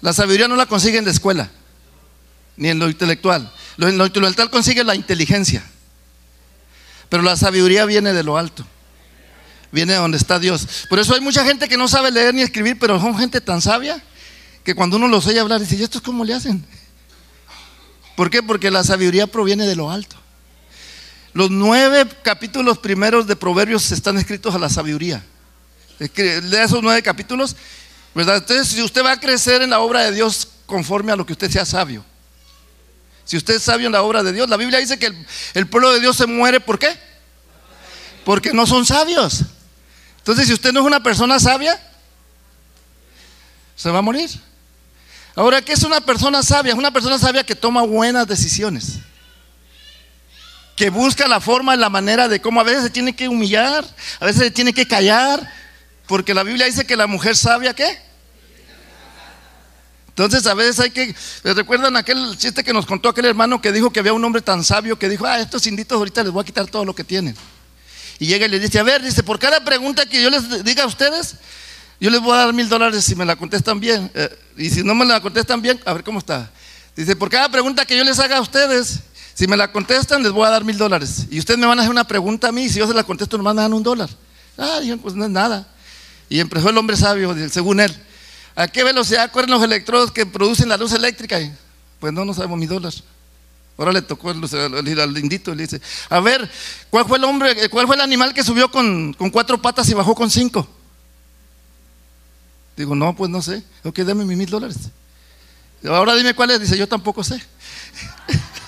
La sabiduría no la consigue en la escuela, ni en lo intelectual. Lo, en lo intelectual consigue la inteligencia. Pero la sabiduría viene de lo alto. Viene de donde está Dios. Por eso hay mucha gente que no sabe leer ni escribir, pero son gente tan sabia que cuando uno los oye hablar dice, ¿y esto cómo le hacen? ¿Por qué? Porque la sabiduría proviene de lo alto. Los nueve capítulos primeros de Proverbios están escritos a la sabiduría. Lea esos nueve capítulos, Entonces, si usted va a crecer en la obra de Dios conforme a lo que usted sea sabio. Si usted es sabio en la obra de Dios, la Biblia dice que el, el pueblo de Dios se muere, ¿por qué? Porque no son sabios. Entonces, si usted no es una persona sabia, se va a morir. Ahora, ¿qué es una persona sabia? Es una persona sabia que toma buenas decisiones. Que busca la forma la manera de cómo a veces se tiene que humillar, a veces se tiene que callar, porque la Biblia dice que la mujer sabia, ¿qué? Entonces a veces hay que, ¿recuerdan aquel chiste que nos contó aquel hermano que dijo que había un hombre tan sabio que dijo, ah, estos inditos ahorita les voy a quitar todo lo que tienen? Y llega y le dice, a ver, dice, por cada pregunta que yo les diga a ustedes, yo les voy a dar mil dólares si me la contestan bien. Eh, y si no me la contestan bien, a ver cómo está. Dice, por cada pregunta que yo les haga a ustedes, si me la contestan, les voy a dar mil dólares. Y ustedes me van a hacer una pregunta a mí, y si yo se la contesto, me van a dar un dólar. Ah, pues no es nada. Y empezó el hombre sabio, según él. ¿A qué velocidad corren los electrodos que producen la luz eléctrica? Pues no, no sabemos mi dólar. Ahora le tocó al lindito y le dice, a ver, ¿cuál fue el hombre, cuál fue el animal que subió con, cuatro patas y bajó con cinco? Digo, no, pues no sé. Ok, dame mis mil dólares. Ahora dime cuál es. Dice, yo tampoco sé.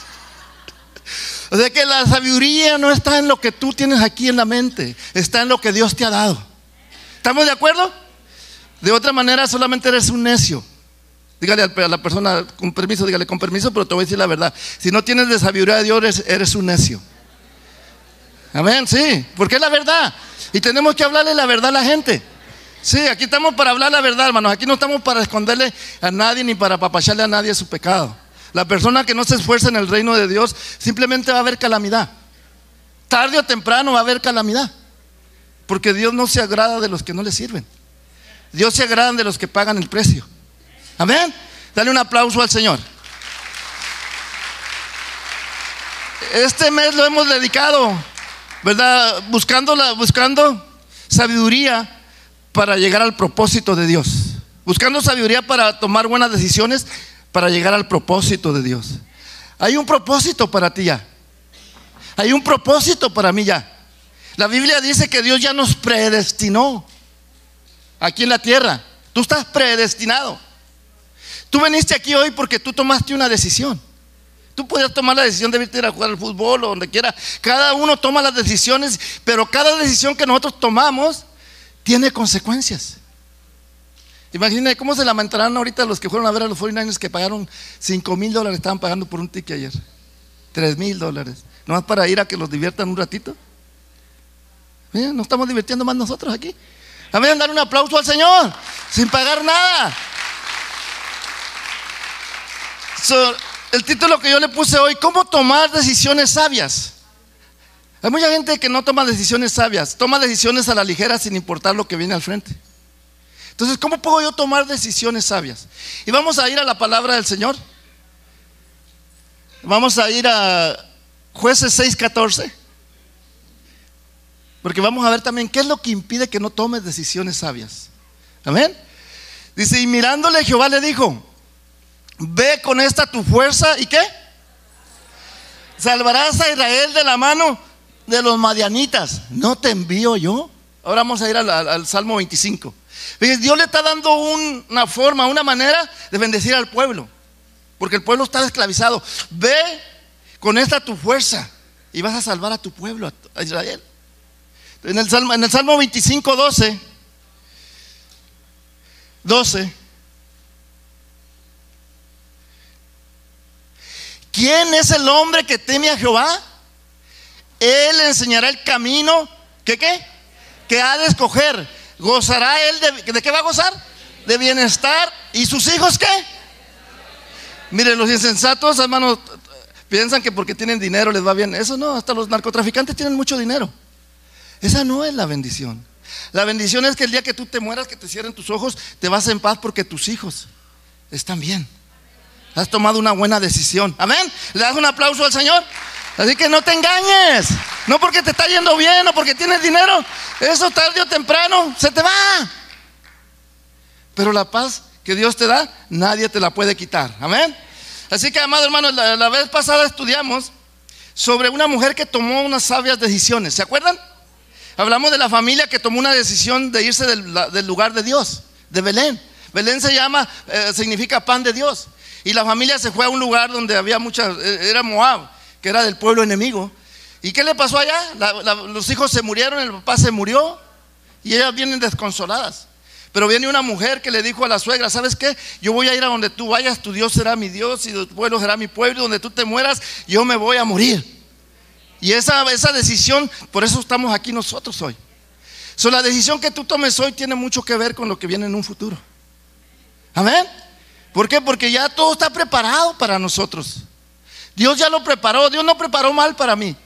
o sea que la sabiduría no está en lo que tú tienes aquí en la mente, está en lo que Dios te ha dado. ¿Estamos de acuerdo? De otra manera, solamente eres un necio. Dígale a la persona, con permiso, dígale con permiso, pero te voy a decir la verdad. Si no tienes de sabiduría de Dios, eres, un necio. Amén, sí, porque es la verdad. Y tenemos que hablarle la verdad a la gente. Sí, aquí estamos para hablar la verdad, hermanos. Aquí no estamos para esconderle a nadie ni para apapacharle a nadie su pecado. La persona que no se esfuerza en el reino de Dios simplemente va a haber calamidad. Tarde o temprano va a haber calamidad. Porque Dios no se agrada de los que no le sirven. Dios se agrada de los que pagan el precio. Amén. Dale un aplauso al Señor. Este mes lo hemos dedicado, ¿verdad? Buscando, la, buscando sabiduría para llegar al propósito de Dios. Buscando sabiduría para tomar buenas decisiones para llegar al propósito de Dios. Hay un propósito para ti ya. Hay un propósito para mí ya. La Biblia dice que Dios ya nos predestinó aquí en la tierra. Tú estás predestinado. Tú viniste aquí hoy porque tú tomaste una decisión. Tú puedes tomar la decisión de irte a jugar al fútbol o donde quiera. Cada uno toma las decisiones, pero cada decisión que nosotros tomamos tiene consecuencias. Imagínate cómo se lamentarán ahorita los que fueron a ver a los 49ers que pagaron 5 mil dólares, estaban pagando por un ticket ayer. 3 mil dólares. Nomás para ir a que los diviertan un ratito. Mira, nos estamos divirtiendo más nosotros aquí. Amén, dar un aplauso al Señor, sin pagar nada el título que yo le puse hoy, ¿cómo tomar decisiones sabias? Hay mucha gente que no toma decisiones sabias, toma decisiones a la ligera sin importar lo que viene al frente. Entonces, ¿cómo puedo yo tomar decisiones sabias? Y vamos a ir a la palabra del Señor. Vamos a ir a jueces 6:14. Porque vamos a ver también qué es lo que impide que no tomes decisiones sabias. Amén. Dice, y mirándole Jehová le dijo, Ve con esta tu fuerza y qué? Salvarás a Israel de la mano de los madianitas. No te envío yo. Ahora vamos a ir al, Salmo 25. Dios le está dando una forma, una manera de bendecir al pueblo. Porque el pueblo está esclavizado. Ve con esta tu fuerza y vas a salvar a tu pueblo, a Israel. En el Salmo, en el Salmo 25, 12, 12. ¿Quién es el hombre que teme a Jehová? Él enseñará el camino que qué? Que ha de escoger. ¿Gozará él de, de qué va a gozar? De bienestar. ¿Y sus hijos qué? Miren, los insensatos, hermanos, piensan que porque tienen dinero les va bien. Eso no, hasta los narcotraficantes tienen mucho dinero. Esa no es la bendición. La bendición es que el día que tú te mueras, que te cierren tus ojos, te vas en paz porque tus hijos están bien. Has tomado una buena decisión. Amén. ¿Le das un aplauso al Señor? Así que no te engañes. No porque te está yendo bien o porque tienes dinero. Eso tarde o temprano se te va. Pero la paz que Dios te da, nadie te la puede quitar. Amén. Así que, amado hermano, la, vez pasada estudiamos sobre una mujer que tomó unas sabias decisiones. ¿Se acuerdan? Hablamos de la familia que tomó una decisión de irse del, lugar de Dios, de Belén. Belén se llama, eh, significa pan de Dios. Y la familia se fue a un lugar donde había muchas, eh, era Moab, que era del pueblo enemigo. ¿Y qué le pasó allá? los hijos se murieron, el papá se murió y ellas vienen desconsoladas. Pero viene una mujer que le dijo a la suegra, ¿sabes qué? Yo voy a ir a donde tú vayas, tu Dios será mi Dios y tu pueblo será mi pueblo, y donde tú te mueras, yo me voy a morir. Y esa, esa decisión, por eso estamos aquí nosotros hoy. So, la decisión que tú tomes hoy tiene mucho que ver con lo que viene en un futuro. Amén. ¿Por qué? Porque ya todo está preparado para nosotros. Dios ya lo preparó, Dios no preparó mal para mí.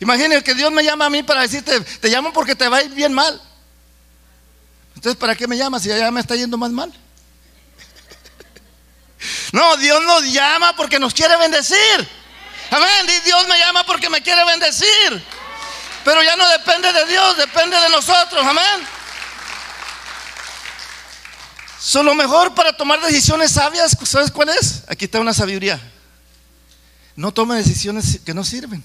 Imagínense que Dios me llama a mí para decirte, te llamo porque te va a ir bien mal. Entonces, ¿para qué me llamas si ya me está yendo más mal? No, Dios nos llama porque nos quiere bendecir. Amén. Dios me llama porque me quiere bendecir. Pero ya no depende de Dios, depende de nosotros. Amén. So, lo mejor para tomar decisiones sabias, ¿sabes cuál es? Aquí está una sabiduría. No tome decisiones que no sirven.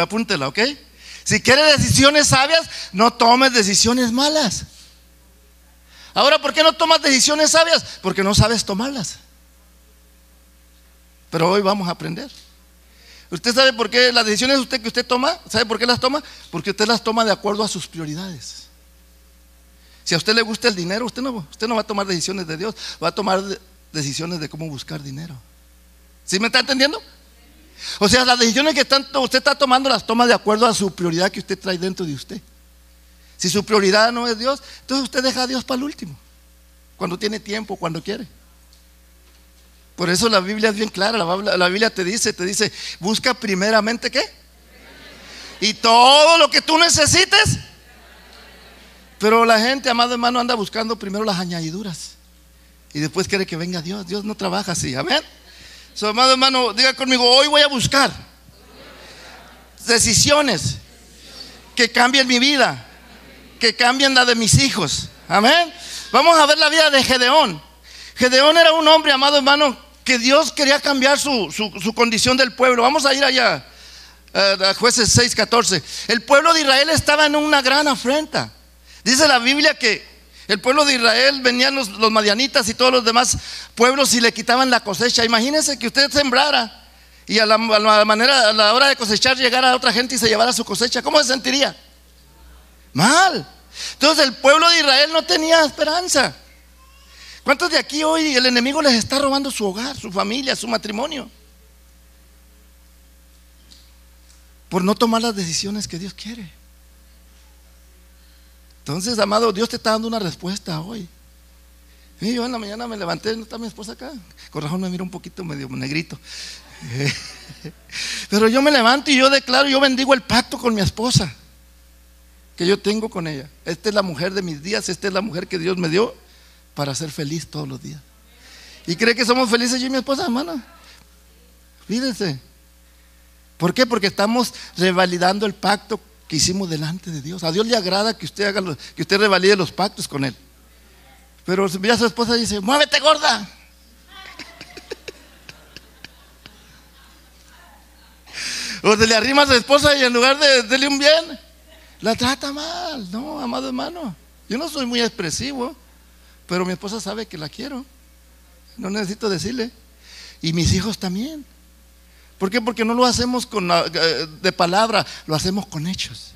Apúntela, ¿ok? Si quieres decisiones sabias, no tomes decisiones malas. Ahora, ¿por qué no tomas decisiones sabias? Porque no sabes tomarlas. Pero hoy vamos a aprender. ¿Usted sabe por qué las decisiones usted que usted toma? ¿Sabe por qué las toma? Porque usted las toma de acuerdo a sus prioridades. Si a usted le gusta el dinero, usted no, usted no va a tomar decisiones de Dios, va a tomar decisiones de cómo buscar dinero. ¿Sí me está entendiendo? O sea, las decisiones que usted está tomando las toma de acuerdo a su prioridad que usted trae dentro de usted. Si su prioridad no es Dios, entonces usted deja a Dios para el último, cuando tiene tiempo, cuando quiere. Por eso la Biblia es bien clara, la, Biblia te dice, te dice, busca primeramente qué. Y todo lo que tú necesites. Pero la gente, amado hermano, anda buscando primero las añadiduras. Y después quiere que venga Dios. Dios no trabaja así. Amén. Su amado hermano, diga conmigo, hoy voy a buscar decisiones que cambien mi vida, que cambien la de mis hijos. Amén. Vamos a ver la vida de Gedeón. Gedeón era un hombre, amado hermano, que Dios quería cambiar su, condición del pueblo. Vamos a ir allá, eh, a jueces 6:14. El pueblo de Israel estaba en una gran afrenta. Dice la Biblia que el pueblo de Israel venían los, madianitas y todos los demás pueblos y le quitaban la cosecha. Imagínense que usted sembrara y a la, manera, a la hora de cosechar llegara otra gente y se llevara su cosecha. ¿Cómo se sentiría? Mal. Entonces el pueblo de Israel no tenía esperanza. ¿Cuántos de aquí hoy el enemigo les está robando su hogar, su familia, su matrimonio? Por no tomar las decisiones que Dios quiere. Entonces, amado, Dios te está dando una respuesta hoy. Yo en la mañana me levanté, no está mi esposa acá. Con me mira un poquito medio negrito. Pero yo me levanto y yo declaro, yo bendigo el pacto con mi esposa que yo tengo con ella. Esta es la mujer de mis días, esta es la mujer que Dios me dio para ser feliz todos los días. ¿Y cree que somos felices yo y mi esposa, hermana? Fíjense. ¿Por qué? Porque estamos revalidando el pacto que hicimos delante de Dios. A Dios le agrada que usted haga que usted revalide los pactos con él. Pero a su esposa dice, muévete gorda. o se le arrima a su esposa y en lugar de darle un bien, la trata mal. No, amado hermano. Yo no soy muy expresivo, pero mi esposa sabe que la quiero. No necesito decirle. Y mis hijos también. ¿Por qué? Porque no lo hacemos con, eh, de palabra, lo hacemos con hechos.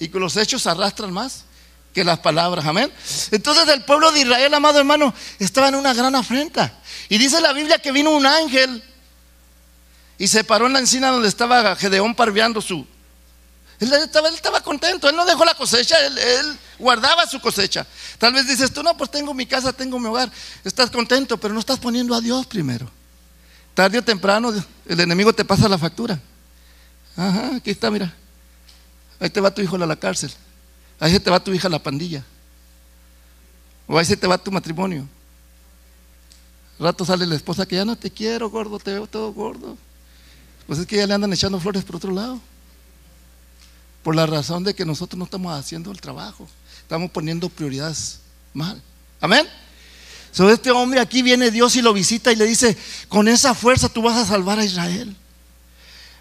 Y con los hechos arrastran más que las palabras. Amén. Entonces el pueblo de Israel, amado hermano, estaba en una gran afrenta. Y dice la Biblia que vino un ángel y se paró en la encina donde estaba Gedeón parveando su... Él estaba, estaba contento, él no dejó la cosecha, él, él guardaba su cosecha. Tal vez dices tú, no, pues tengo mi casa, tengo mi hogar, estás contento, pero no estás poniendo a Dios primero. Tarde o temprano el enemigo te pasa la factura. Ajá, aquí está, mira. Ahí te va tu hijo a la cárcel. Ahí se te va tu hija a la pandilla. O ahí se te va tu matrimonio. rato sale la esposa que ya no te quiero, gordo, te veo todo gordo. Pues es que ya le andan echando flores por otro lado. Por la razón de que nosotros no estamos haciendo el trabajo. Estamos poniendo prioridades mal. Amén. Sobre este hombre aquí viene Dios y lo visita y le dice, con esa fuerza tú vas a salvar a Israel.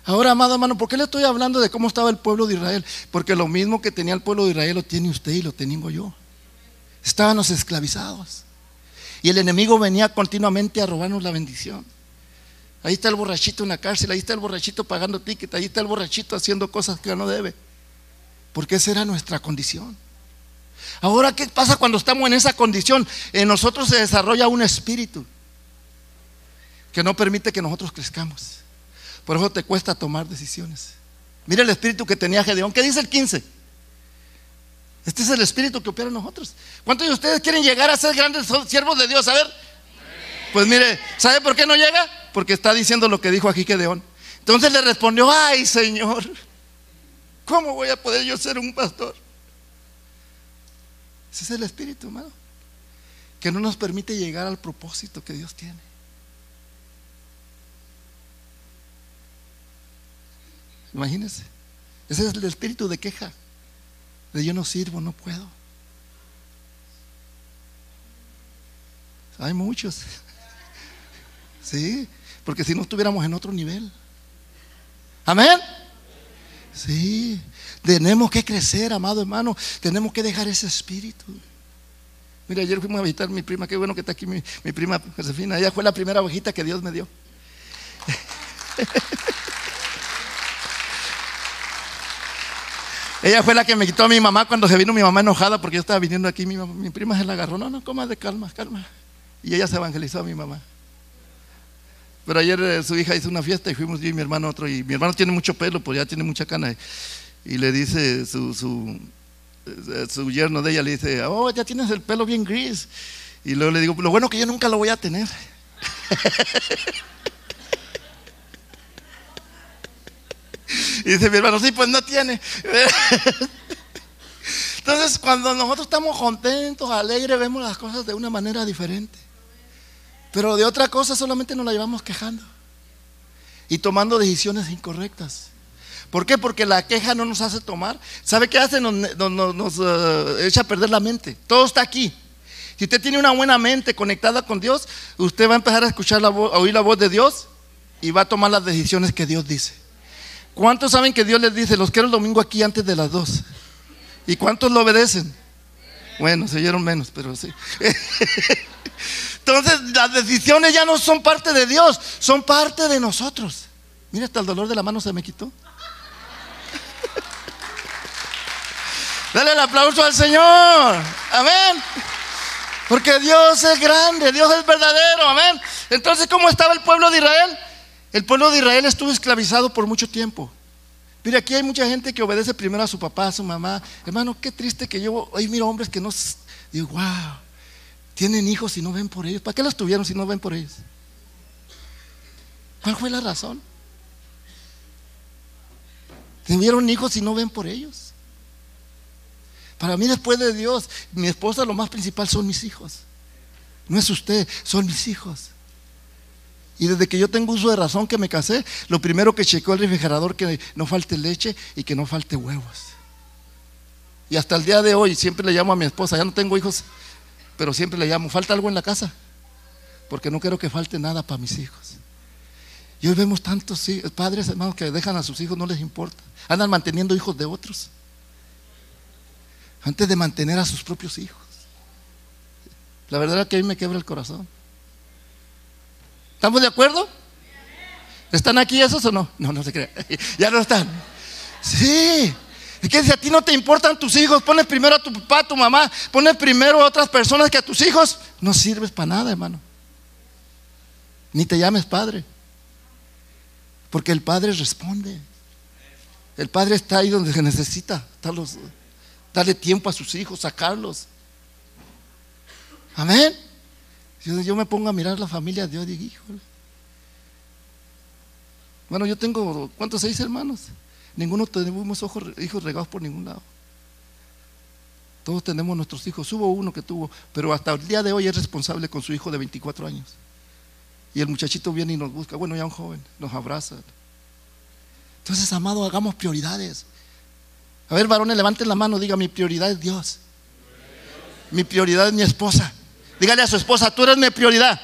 Ahora, amado hermano, ¿por qué le estoy hablando de cómo estaba el pueblo de Israel? Porque lo mismo que tenía el pueblo de Israel lo tiene usted y lo tengo yo. Estábamos esclavizados. Y el enemigo venía continuamente a robarnos la bendición. Ahí está el borrachito en la cárcel, ahí está el borrachito pagando ticket, ahí está el borrachito haciendo cosas que no debe. Porque esa era nuestra condición. Ahora, ¿qué pasa cuando estamos en esa condición? En nosotros se desarrolla un espíritu que no permite que nosotros crezcamos. Por eso te cuesta tomar decisiones. Mira el espíritu que tenía Gedeón. ¿Qué dice el 15? Este es el espíritu que opera en nosotros. ¿Cuántos de ustedes quieren llegar a ser grandes siervos de Dios? A ver. Pues mire, ¿sabe por qué no llega? Porque está diciendo lo que dijo aquí Gedeón. Entonces le respondió, ay Señor, ¿cómo voy a poder yo ser un pastor? Ese es el espíritu, hermano, que no nos permite llegar al propósito que Dios tiene. Imagínense, ese es el espíritu de queja, de yo no sirvo, no puedo. Hay muchos. Sí, porque si no estuviéramos en otro nivel. Amén. Sí, tenemos que crecer, amado hermano. Tenemos que dejar ese espíritu. Mira, ayer fuimos a visitar a mi prima, qué bueno que está aquí mi, prima Josefina. Ella fue la primera ovejita que Dios me dio. Ella fue la que me quitó a mi mamá cuando se vino mi mamá enojada porque yo estaba viniendo aquí. Mi, mi prima se la agarró. No, no, coma de calma, calma. Y ella se evangelizó a mi mamá. Pero ayer eh, su hija hizo una fiesta y fuimos yo y mi hermano otro. Y mi hermano tiene mucho pelo, pues ya tiene mucha cana. Y, le dice su, su, eh, su, yerno de ella, le dice, oh, ya tienes el pelo bien gris. Y luego le digo, lo bueno que yo nunca lo voy a tener. y dice mi hermano, sí, pues no tiene. Entonces, cuando nosotros estamos contentos, alegres, vemos las cosas de una manera diferente. Pero de otra cosa solamente nos la llevamos quejando y tomando decisiones incorrectas. ¿Por qué? Porque la queja no nos hace tomar. ¿Sabe qué hace? Nos, eh, echa a perder la mente. Todo está aquí. Si usted tiene una buena mente conectada con Dios, usted va a empezar a escuchar la voz, a oír la voz de Dios y va a tomar las decisiones que Dios dice. ¿Cuántos saben que Dios les dice, los quiero el domingo aquí antes de las dos? ¿Y cuántos lo obedecen? Bueno, se oyeron menos, pero sí. Entonces las decisiones ya no son parte de Dios, son parte de nosotros. Mira, hasta el dolor de la mano se me quitó. Dale el aplauso al Señor. Amén. Porque Dios es grande, Dios es verdadero. Amén. Entonces, ¿cómo estaba el pueblo de Israel? El pueblo de Israel estuvo esclavizado por mucho tiempo. Mire, aquí hay mucha gente que obedece primero a su papá, a su mamá. Hermano, qué triste que yo, hoy miro hombres que no, digo, wow, tienen hijos y no ven por ellos. ¿Para qué los tuvieron si no ven por ellos? ¿Cuál fue la razón? Tuvieron hijos y no ven por ellos. Para mí después de Dios, mi esposa lo más principal son mis hijos. No es usted, son mis hijos. Y desde que yo tengo uso de razón que me casé, lo primero que chequeó el refrigerador que no falte leche y que no falte huevos. Y hasta el día de hoy siempre le llamo a mi esposa, ya no tengo hijos, pero siempre le llamo, ¿falta algo en la casa? Porque no quiero que falte nada para mis hijos. Y hoy vemos tantos padres, hermanos, que dejan a sus hijos, no les importa. Andan manteniendo hijos de otros. Antes de mantener a sus propios hijos. La verdad es que a mí me quebra el corazón. ¿Estamos de acuerdo? ¿Están aquí esos o no? No, no se crean. ya no están. Sí. Es que si a ti no te importan tus hijos, pones primero a tu papá, a tu mamá, pones primero a otras personas que a tus hijos, no sirves para nada, hermano. Ni te llames padre. Porque el padre responde. El padre está ahí donde se necesita. darle tiempo a sus hijos, sacarlos. Amén. Yo, yo me pongo a mirar la familia de Dios y digo, híjole. Bueno, yo tengo, ¿cuántos? Seis hermanos. Ninguno tenemos ojos, hijos regados por ningún lado. Todos tenemos nuestros hijos. Hubo uno que tuvo, pero hasta el día de hoy es responsable con su hijo de 24 años. Y el muchachito viene y nos busca, bueno, ya un joven, nos abraza. Entonces, amado, hagamos prioridades. A ver, varones, levanten la mano, diga, mi prioridad es Dios. Mi prioridad es mi esposa. Dígale a su esposa, tú eres mi prioridad.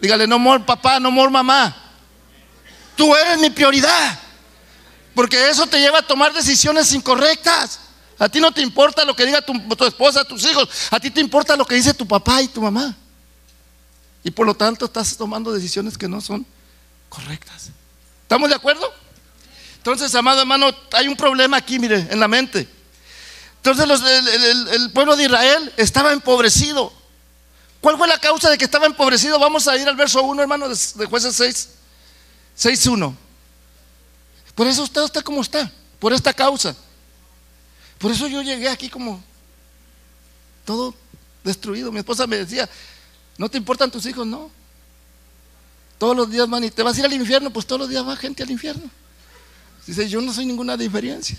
Dígale, no mor papá, no mor mamá. Tú eres mi prioridad. Porque eso te lleva a tomar decisiones incorrectas. A ti no te importa lo que diga tu, esposa, tus hijos. A ti te importa lo que dice tu papá y tu mamá. Y por lo tanto estás tomando decisiones que no son correctas. ¿Estamos de acuerdo? Entonces, amado hermano, hay un problema aquí, mire, en la mente. Entonces el, el, el, pueblo de Israel estaba empobrecido. ¿Cuál fue la causa de que estaba empobrecido? Vamos a ir al verso 1, hermano, de, de jueces 6, 6.1. Por eso usted está como está, por esta causa. Por eso yo llegué aquí como todo destruido. Mi esposa me decía, ¿no te importan tus hijos? No. Todos los días van y te vas a ir al infierno, pues todos los días va gente al infierno. Dice, yo no soy ninguna diferencia.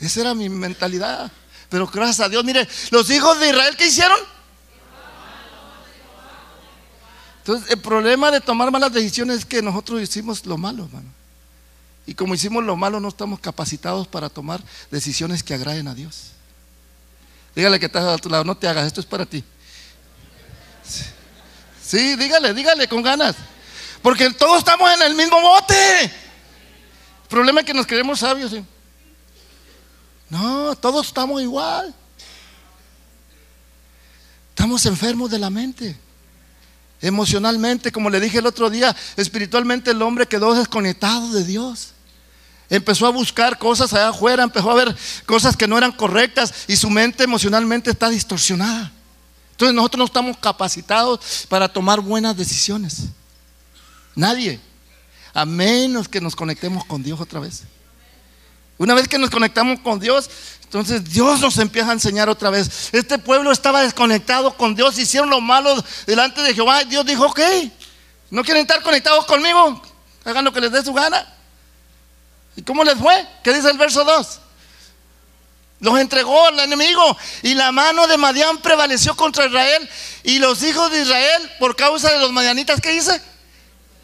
Esa era mi mentalidad. Pero gracias a Dios, mire, los hijos de Israel, ¿qué hicieron? Entonces, el problema de tomar malas decisiones es que nosotros hicimos lo malo, hermano. Y como hicimos lo malo, no estamos capacitados para tomar decisiones que agraden a Dios. Dígale que estás a tu lado, no te hagas, esto es para ti. Sí, dígale, dígale con ganas. Porque todos estamos en el mismo bote. El problema es que nos creemos sabios. No, todos estamos igual. Estamos enfermos de la mente. Emocionalmente, como le dije el otro día, espiritualmente el hombre quedó desconectado de Dios. Empezó a buscar cosas allá afuera, empezó a ver cosas que no eran correctas y su mente emocionalmente está distorsionada. Entonces nosotros no estamos capacitados para tomar buenas decisiones. Nadie. A menos que nos conectemos con Dios otra vez. Una vez que nos conectamos con Dios, entonces Dios nos empieza a enseñar otra vez. Este pueblo estaba desconectado con Dios, hicieron lo malo delante de Jehová. Dios dijo, ok, ¿no quieren estar conectados conmigo? Hagan lo que les dé su gana. ¿Y cómo les fue? ¿Qué dice el verso 2? Los entregó al enemigo y la mano de Madián prevaleció contra Israel y los hijos de Israel, por causa de los madianitas, ¿qué dice?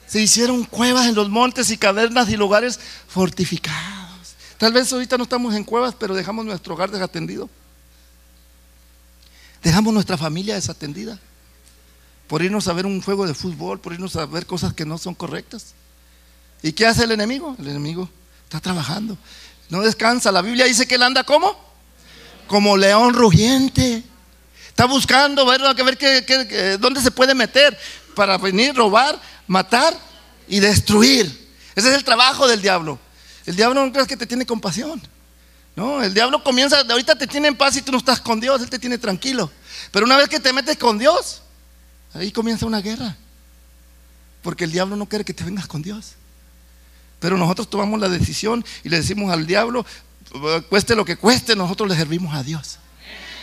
Se hicieron cuevas en los montes y cavernas y lugares fortificados. Tal vez ahorita no estamos en cuevas, pero dejamos nuestro hogar desatendido. Dejamos nuestra familia desatendida. Por irnos a ver un juego de fútbol, por irnos a ver cosas que no son correctas. ¿Y qué hace el enemigo? El enemigo está trabajando. No descansa. La Biblia dice que él anda como? Como león rugiente. Está buscando ver, ver qué, qué, dónde se puede meter para venir, robar, matar y destruir. Ese es el trabajo del diablo. El diablo no crees que te tiene compasión. No, el diablo comienza, ahorita te tiene en paz y tú no estás con Dios, él te tiene tranquilo. Pero una vez que te metes con Dios, ahí comienza una guerra. Porque el diablo no quiere que te vengas con Dios. Pero nosotros tomamos la decisión y le decimos al diablo, cueste lo que cueste, nosotros le servimos a Dios.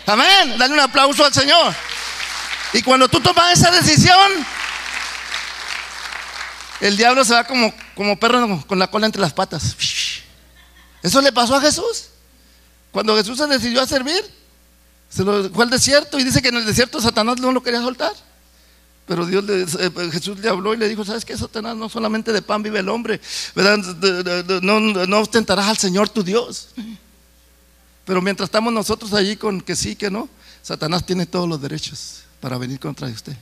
Amén. Dale un aplauso al Señor. Y cuando tú tomas esa decisión, el diablo se va como, como perro con la cola entre las patas. Eso le pasó a Jesús. Cuando Jesús se decidió a servir, se lo fue al desierto y dice que en el desierto Satanás no lo quería soltar. Pero Dios le, eh, Jesús le habló y le dijo, ¿sabes qué, Satanás? No solamente de pan vive el hombre, ¿verdad? No, no ostentarás al Señor tu Dios. Pero mientras estamos nosotros allí con que sí, que no, Satanás tiene todos los derechos para venir contra usted.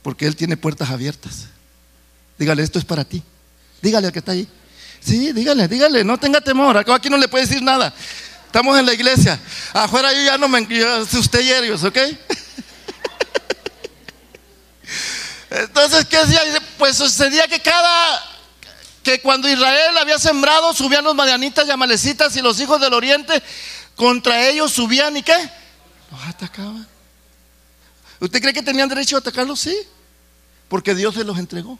Porque Él tiene puertas abiertas. Dígale, esto es para ti. Dígale al que está ahí. Sí, dígale, dígale, no tenga temor. Aquí no le puede decir nada. Estamos en la iglesia. Afuera yo ya no me usted yerios, ¿ok? Entonces, ¿qué hacía? Pues sucedía que cada que cuando Israel había sembrado, subían los madianitas y amalecitas y los hijos del oriente, contra ellos subían y qué? Los atacaban. ¿Usted cree que tenían derecho a atacarlos? Sí, porque Dios se los entregó.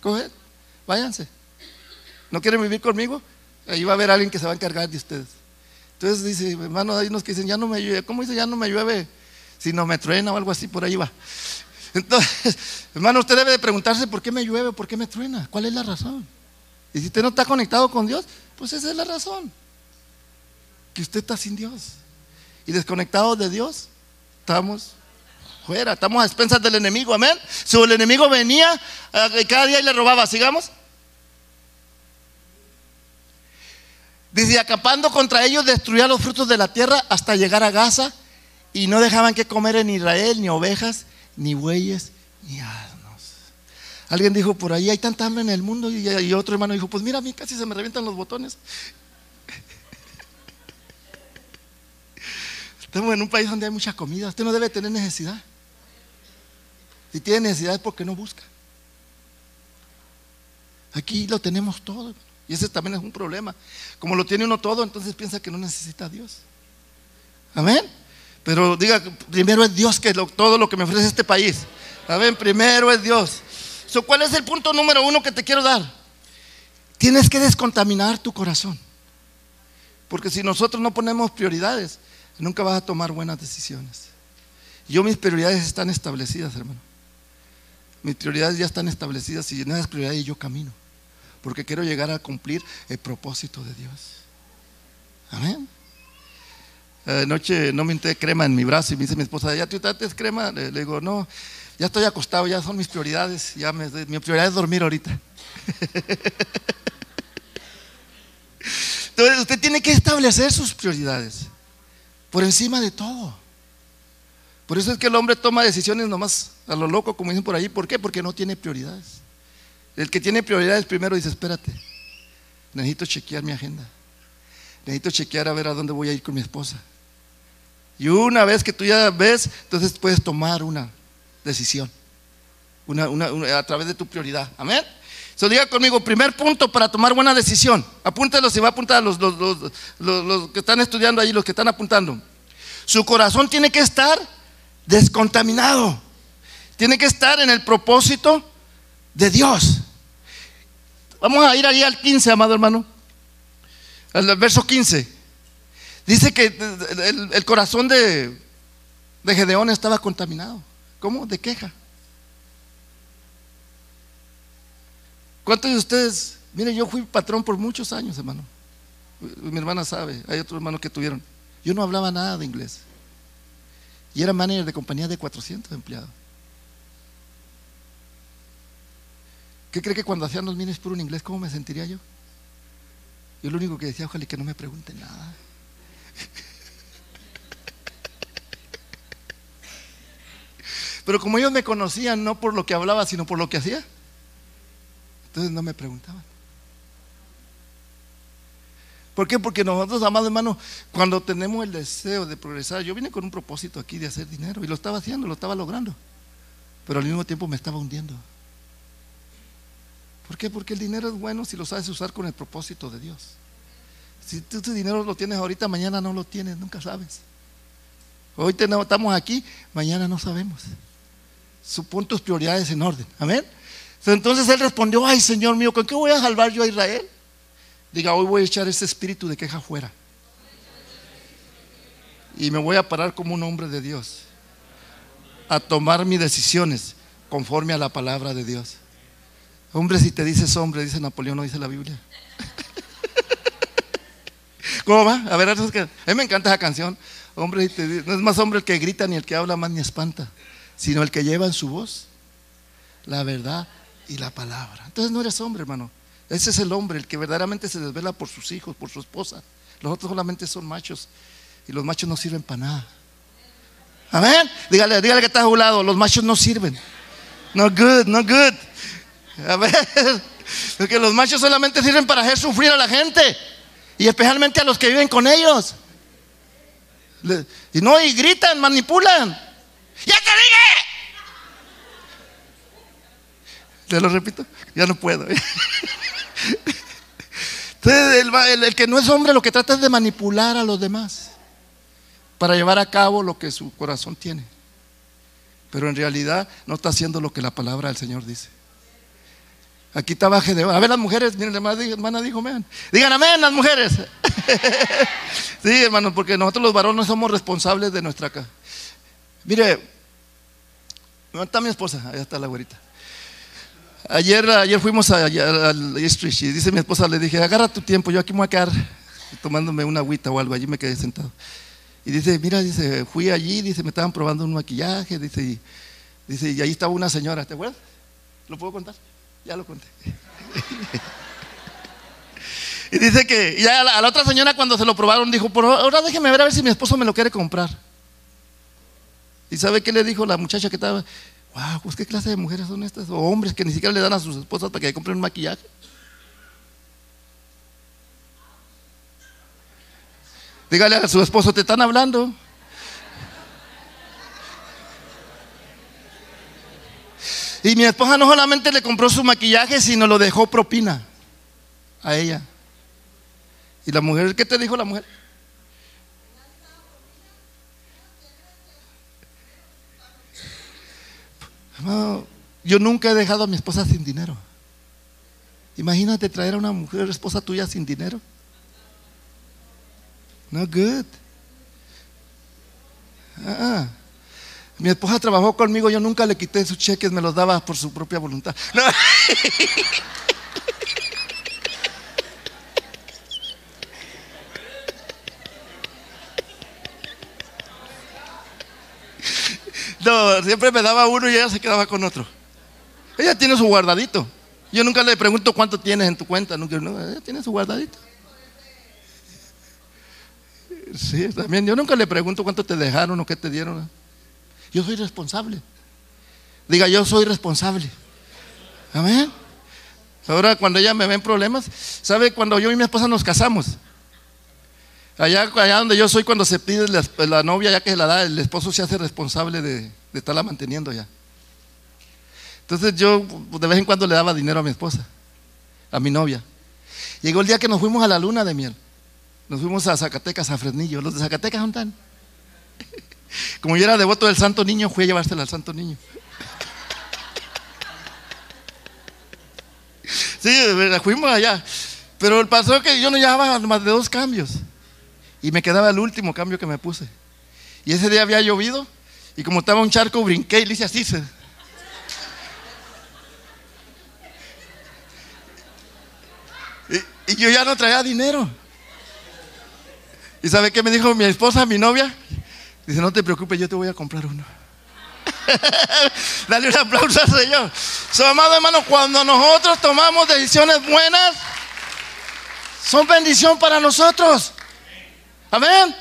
Coger, váyanse. ¿No quieren vivir conmigo? Ahí va a haber alguien que se va a encargar de ustedes. Entonces dice, hermano, hay unos que dicen, ya no me llueve. ¿Cómo dice, ya no me llueve? Si no me truena o algo así, por ahí va. Entonces, hermano, usted debe de preguntarse por qué me llueve, por qué me truena, cuál es la razón. Y si usted no está conectado con Dios, pues esa es la razón. Que usted está sin Dios. Y desconectado de Dios, estamos Fuera, estamos a expensas del enemigo, amén. Si el enemigo venía eh, cada día y le robaba, sigamos. Dice, acampando contra ellos, destruía los frutos de la tierra hasta llegar a Gaza y no dejaban que comer en Israel ni ovejas, ni bueyes, ni asnos. Alguien dijo, por ahí hay tanta hambre en el mundo y, otro hermano dijo, pues mira, a mí casi se me revientan los botones. Estamos en un país donde hay mucha comida, usted no debe tener necesidad. Si tiene necesidad es porque no busca. Aquí lo tenemos todo. Y ese también es un problema. Como lo tiene uno todo, entonces piensa que no necesita a Dios. Amén. Pero diga, primero es Dios que todo lo que me ofrece este país. Amén. Primero es Dios. ¿Cuál es el punto número uno que te quiero dar? Tienes que descontaminar tu corazón. Porque si nosotros no ponemos prioridades, nunca vas a tomar buenas decisiones. Yo mis prioridades están establecidas, hermano. Mis prioridades ya están establecidas y en esas prioridades yo camino. Porque quiero llegar a cumplir el propósito de Dios. Amén. Anoche no me unté crema en mi brazo y me dice mi esposa, ¿ya te crema? Le, digo, no, ya estoy acostado, ya son mis prioridades. Ya mi prioridad es dormir ahorita. Entonces usted tiene que establecer sus prioridades por encima de todo. Por eso es que el hombre toma decisiones nomás a lo loco, como dicen por ahí. ¿Por qué? Porque no tiene prioridades. El que tiene prioridades primero dice, espérate, necesito chequear mi agenda. Necesito chequear a ver a dónde voy a ir con mi esposa. Y una vez que tú ya ves, entonces puedes tomar una decisión. a través de tu prioridad. Amén. So, diga conmigo, primer punto para tomar buena decisión. Apúntelo si va a apuntar los, los, los, que están estudiando ahí, los que están apuntando. Su corazón tiene que estar descontaminado. Tiene que estar en el propósito de Dios. Vamos a ir ahí al 15, amado hermano. Al verso 15. Dice que el, corazón de, de Gedeón estaba contaminado. ¿Cómo? De queja. ¿Cuántos de ustedes? Mire, yo fui patrón por muchos años, hermano. Mi hermana sabe, hay otros hermanos que tuvieron. Yo no hablaba nada de inglés. Y era manager de compañía de 400 empleados. ¿Qué cree que cuando hacían los minis puro en inglés, cómo me sentiría yo? Yo lo único que decía, ojalá que no me pregunte nada. Pero como ellos me conocían no por lo que hablaba, sino por lo que hacía, entonces no me preguntaban. ¿Por qué? Porque nosotros, amados hermanos, cuando tenemos el deseo de progresar, yo vine con un propósito aquí de hacer dinero y lo estaba haciendo, lo estaba logrando, pero al mismo tiempo me estaba hundiendo. ¿Por qué? Porque el dinero es bueno si lo sabes usar con el propósito de Dios. Si tú tu dinero lo tienes ahorita, mañana no lo tienes, nunca sabes. Hoy estamos aquí, mañana no sabemos. Supón tus prioridades en orden. Amén. Entonces él respondió, ay Señor mío, ¿con qué voy a salvar yo a Israel? Diga, hoy voy a echar ese espíritu de queja fuera. Y me voy a parar como un hombre de Dios. A tomar mis decisiones conforme a la palabra de Dios. Hombre, si te dices hombre, dice Napoleón, no dice la Biblia. ¿Cómo va? A ver, a mí me encanta esa canción. Hombre, no es más hombre el que grita ni el que habla más ni espanta, sino el que lleva en su voz la verdad y la palabra. Entonces no eres hombre, hermano. Ese es el hombre, el que verdaderamente se desvela por sus hijos, por su esposa. Los otros solamente son machos y los machos no sirven para nada. Amén. Dígale, dígale que está a un lado, los machos no sirven. No good, no good. A ver, porque los machos solamente sirven para hacer sufrir a la gente y especialmente a los que viven con ellos. Y no, y gritan, manipulan. ¡Ya te dije! ¿Te lo repito? Ya no puedo. Entonces, el, que no es hombre lo que trata es de manipular a los demás para llevar a cabo lo que su corazón tiene. Pero en realidad no está haciendo lo que la palabra del Señor dice. Aquí estaba Gedeón. A ver, las mujeres, miren, la hermana dijo, amén. Digan amén, las mujeres. sí, hermano, porque nosotros los varones somos responsables de nuestra casa. Mire, ¿dónde está mi esposa? Allá está la güerita. Ayer, ayer fuimos al East Street y dice mi esposa, le dije, agarra tu tiempo, yo aquí me voy a quedar tomándome una agüita o algo, allí me quedé sentado. Y dice, mira, dice, fui allí, dice, me estaban probando un maquillaje, dice, y, dice, y ahí estaba una señora, ¿te acuerdas? ¿Lo puedo contar? Ya lo conté. y dice que ya a la, otra señora cuando se lo probaron dijo, por ahora déjeme ver a ver si mi esposo me lo quiere comprar. ¿Y sabe qué le dijo la muchacha que estaba? Wow, pues qué clase de mujeres son estas, o hombres que ni siquiera le dan a sus esposas para que compren un maquillaje. Dígale a su esposo, te están hablando. Y mi esposa no solamente le compró su maquillaje, sino lo dejó propina a ella. ¿Y la mujer, qué te dijo la mujer? No, yo nunca he dejado a mi esposa sin dinero. Imagínate traer a una mujer, esposa tuya, sin dinero. No good. Ah, mi esposa trabajó conmigo, yo nunca le quité sus cheques, me los daba por su propia voluntad. No. Siempre me daba uno y ella se quedaba con otro. Ella tiene su guardadito. Yo nunca le pregunto cuánto tienes en tu cuenta. Nunca, ella tiene su guardadito. Sí, también. Yo nunca le pregunto cuánto te dejaron o qué te dieron. Yo soy responsable. Diga, yo soy responsable. Amén. Ahora cuando ella me ve en problemas, ¿sabe? Cuando yo y mi esposa nos casamos, allá, donde yo soy, cuando se pide la, novia, ya que se la da, el esposo se hace responsable de, estarla manteniendo ya. Entonces yo de vez en cuando le daba dinero a mi esposa, a mi novia. Llegó el día que nos fuimos a la luna de miel. Nos fuimos a Zacatecas, a Fresnillo. Los de Zacatecas son tan. Como yo era devoto del Santo Niño, fui a llevársela al Santo Niño. Sí, fuimos allá. Pero pasó que yo no llevaba más de dos cambios. Y me quedaba el último cambio que me puse. Y ese día había llovido. Y como estaba un charco, brinqué y le hice así. Se... Y, y yo ya no traía dinero. ¿Y sabe qué me dijo mi esposa, mi novia? Dice, no te preocupes, yo te voy a comprar uno. Dale un aplauso al Señor. So, amado hermano, cuando nosotros tomamos decisiones buenas, son bendición para nosotros. Amén.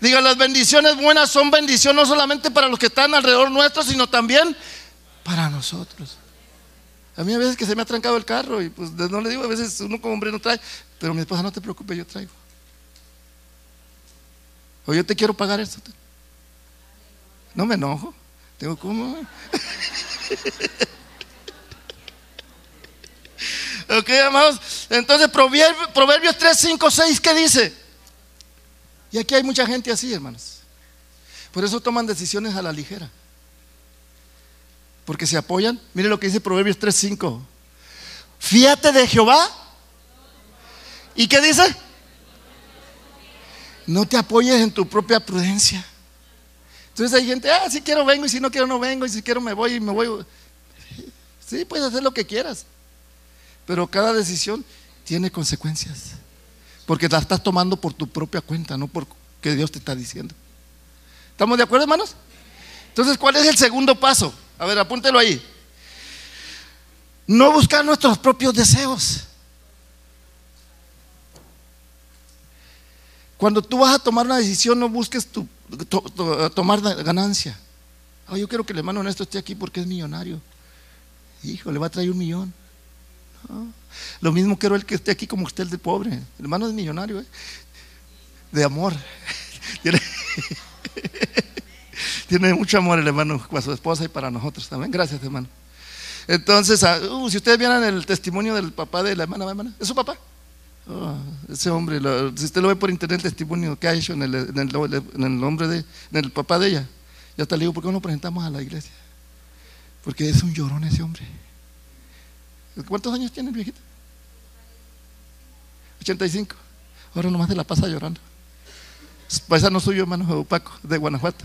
Diga, las bendiciones buenas son bendición no solamente para los que están alrededor nuestro, sino también para nosotros. A mí a veces que se me ha trancado el carro y pues no le digo, a veces uno como hombre no trae, pero mi esposa no te preocupes, yo traigo. O yo te quiero pagar esto. No me enojo. Tengo como. ok, amados. Entonces, Proverbios, Proverbios 3, 5, 6, ¿qué dice? Y aquí hay mucha gente así, hermanos. Por eso toman decisiones a la ligera. Porque se apoyan. Mire lo que dice Proverbios 3, 5. Fíate de Jehová. ¿Y qué dice? No te apoyes en tu propia prudencia. Entonces hay gente, ah, si quiero vengo y si no quiero no vengo y si quiero me voy y me voy. Sí, puedes hacer lo que quieras. Pero cada decisión tiene consecuencias. Porque la estás tomando por tu propia cuenta, no por que Dios te está diciendo. ¿Estamos de acuerdo, hermanos? Entonces, ¿cuál es el segundo paso? A ver, apúntelo ahí. No buscar nuestros propios deseos. Cuando tú vas a tomar una decisión, no busques tu, to, to, tomar ganancia. Oh, yo quiero que el hermano Ernesto esté aquí porque es millonario. Hijo, le va a traer un millón. Lo mismo quiero el que esté aquí como usted, el de pobre. El hermano es millonario, ¿eh? de amor. Tiene, mucho amor el hermano para su esposa y para nosotros también. Gracias, hermano. Entonces, uh, si ustedes vieran el testimonio del papá de la hermana ¿es su papá? Oh, ese hombre, si usted lo ve por internet, el testimonio que ha hecho en el, en el, de, en el papá de ella, ya hasta le digo, ¿por qué no lo presentamos a la iglesia? Porque es un llorón ese hombre. ¿Cuántos años tiene el viejito? 85. Ahora nomás se la pasa llorando. Paisano suyo, hermano Paco, de Guanajuato.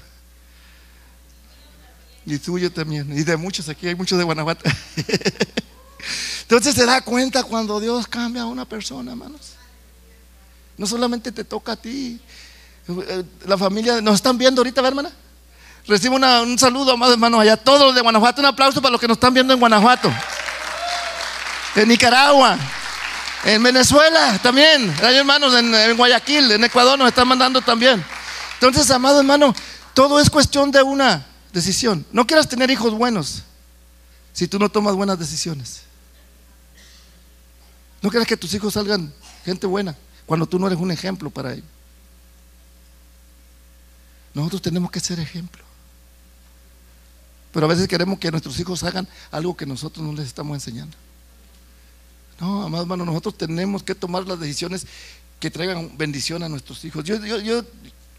Y suyo también. Y de muchos aquí, hay muchos de Guanajuato. Entonces se da cuenta cuando Dios cambia a una persona, hermanos. No solamente te toca a ti. Eh, La familia, ¿nos están viendo ahorita, hermana? Recibo una- un saludo, amados hermanos, allá todos los de Guanajuato. Un aplauso para los que nos están viendo en Guanajuato. En Nicaragua. En Venezuela también. Hay hermanos en, en Guayaquil, en Ecuador nos están mandando también. Entonces, amado hermano, todo es cuestión de una decisión. No quieras tener hijos buenos si tú no tomas buenas decisiones. No quieras que tus hijos salgan gente buena cuando tú no eres un ejemplo para ellos. Nosotros tenemos que ser ejemplo. Pero a veces queremos que nuestros hijos hagan algo que nosotros no les estamos enseñando. No, amado hermano, nosotros tenemos que tomar las decisiones que traigan bendición a nuestros hijos. Yo, yo, yo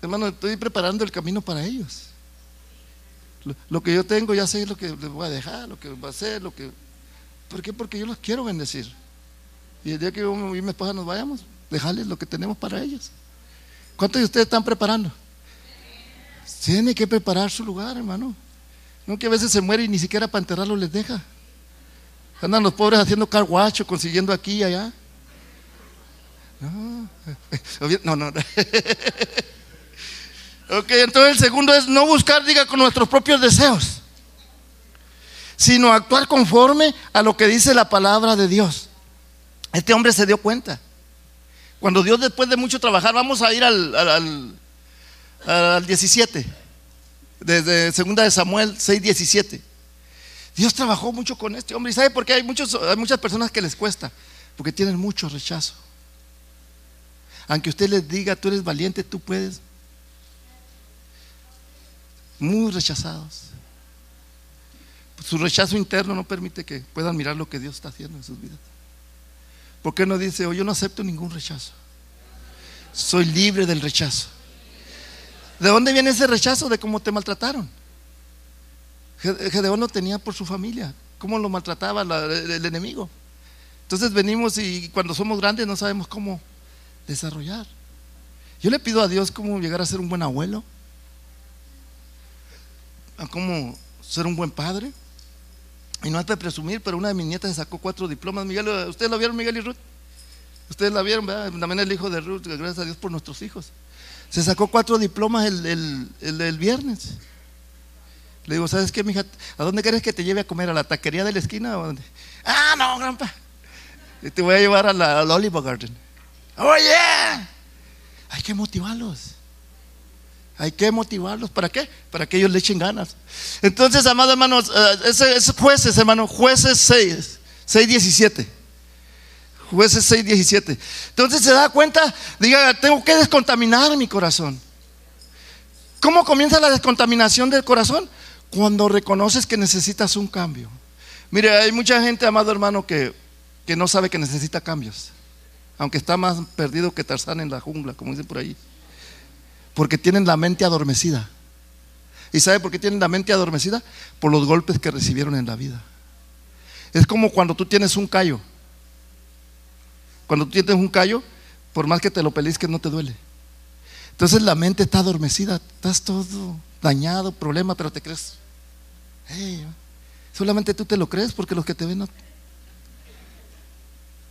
hermano, estoy preparando el camino para ellos. Lo, lo que yo tengo, ya sé lo que les voy a dejar, lo que va a hacer, lo que. ¿Por qué? Porque yo los quiero bendecir. Y el día que yo mi esposa nos vayamos, dejarles lo que tenemos para ellos. ¿Cuántos de ustedes están preparando? Tienen que preparar su lugar, hermano. No que a veces se muere y ni siquiera para enterrarlo les deja. Andan los pobres haciendo carguacho, consiguiendo aquí y allá. No, no, no. Ok, entonces el segundo es no buscar, diga, con nuestros propios deseos, sino actuar conforme a lo que dice la palabra de Dios. Este hombre se dio cuenta. Cuando Dios después de mucho trabajar, vamos a ir al, al, al- al 17, desde segunda de Samuel 6, 17. Dios trabajó mucho con este hombre. ¿Y sabe por qué hay, muchos, hay muchas personas que les cuesta? Porque tienen mucho rechazo. Aunque usted les diga, tú eres valiente, tú puedes. Muy rechazados. Su rechazo interno no permite que puedan mirar lo que Dios está haciendo en sus vidas. ¿Por qué no dice, oh, yo no acepto ningún rechazo? Soy libre del rechazo. ¿De dónde viene ese rechazo? De cómo te maltrataron. Gede- Gedeón lo tenía por su familia. ¿Cómo lo maltrataba el, el enemigo? Entonces venimos y cuando somos grandes no sabemos cómo desarrollar. Yo le pido a Dios cómo llegar a ser un buen abuelo, a cómo ser un buen padre. Y no es de presumir, pero una de mis nietas se sacó cuatro diplomas. Miguel, ¿ustedes lo vieron, Miguel y Ruth? Ustedes la vieron, ¿verdad? También el hijo de Ruth, gracias a Dios por nuestros hijos. Se sacó cuatro diplomas el, el- el- viernes. Le digo, ¿sabes qué, mija? ¿A dónde quieres que te lleve a comer? ¿A la taquería de la esquina o dónde? Ah, no, granpa. Y Te voy a llevar a la, al Olive Garden. Oh, yeah. Hay que motivarlos. Hay que motivarlos. ¿Para qué? Para que ellos le echen ganas. Entonces, amados hermanos, eh, ese, ese jueces, hermano, jueces 6, 6, 17. Jueces 6, 17. Entonces se da cuenta, diga, tengo que descontaminar mi corazón. ¿Cómo comienza la descontaminación del corazón? Cuando reconoces que necesitas un cambio. Mire, hay mucha gente, amado hermano, que, que no sabe que necesita cambios. Aunque está más perdido que Tarzán en la jungla, como dicen por ahí. Porque tienen la mente adormecida. ¿Y sabe por qué tienen la mente adormecida? Por los golpes que recibieron en la vida. Es como cuando tú tienes un callo. Cuando tú tienes un callo, por más que te lo pellizques, no te duele. Entonces la mente está adormecida, estás todo dañado, problema, pero te crees. Solamente tú te lo crees porque los que te ven no.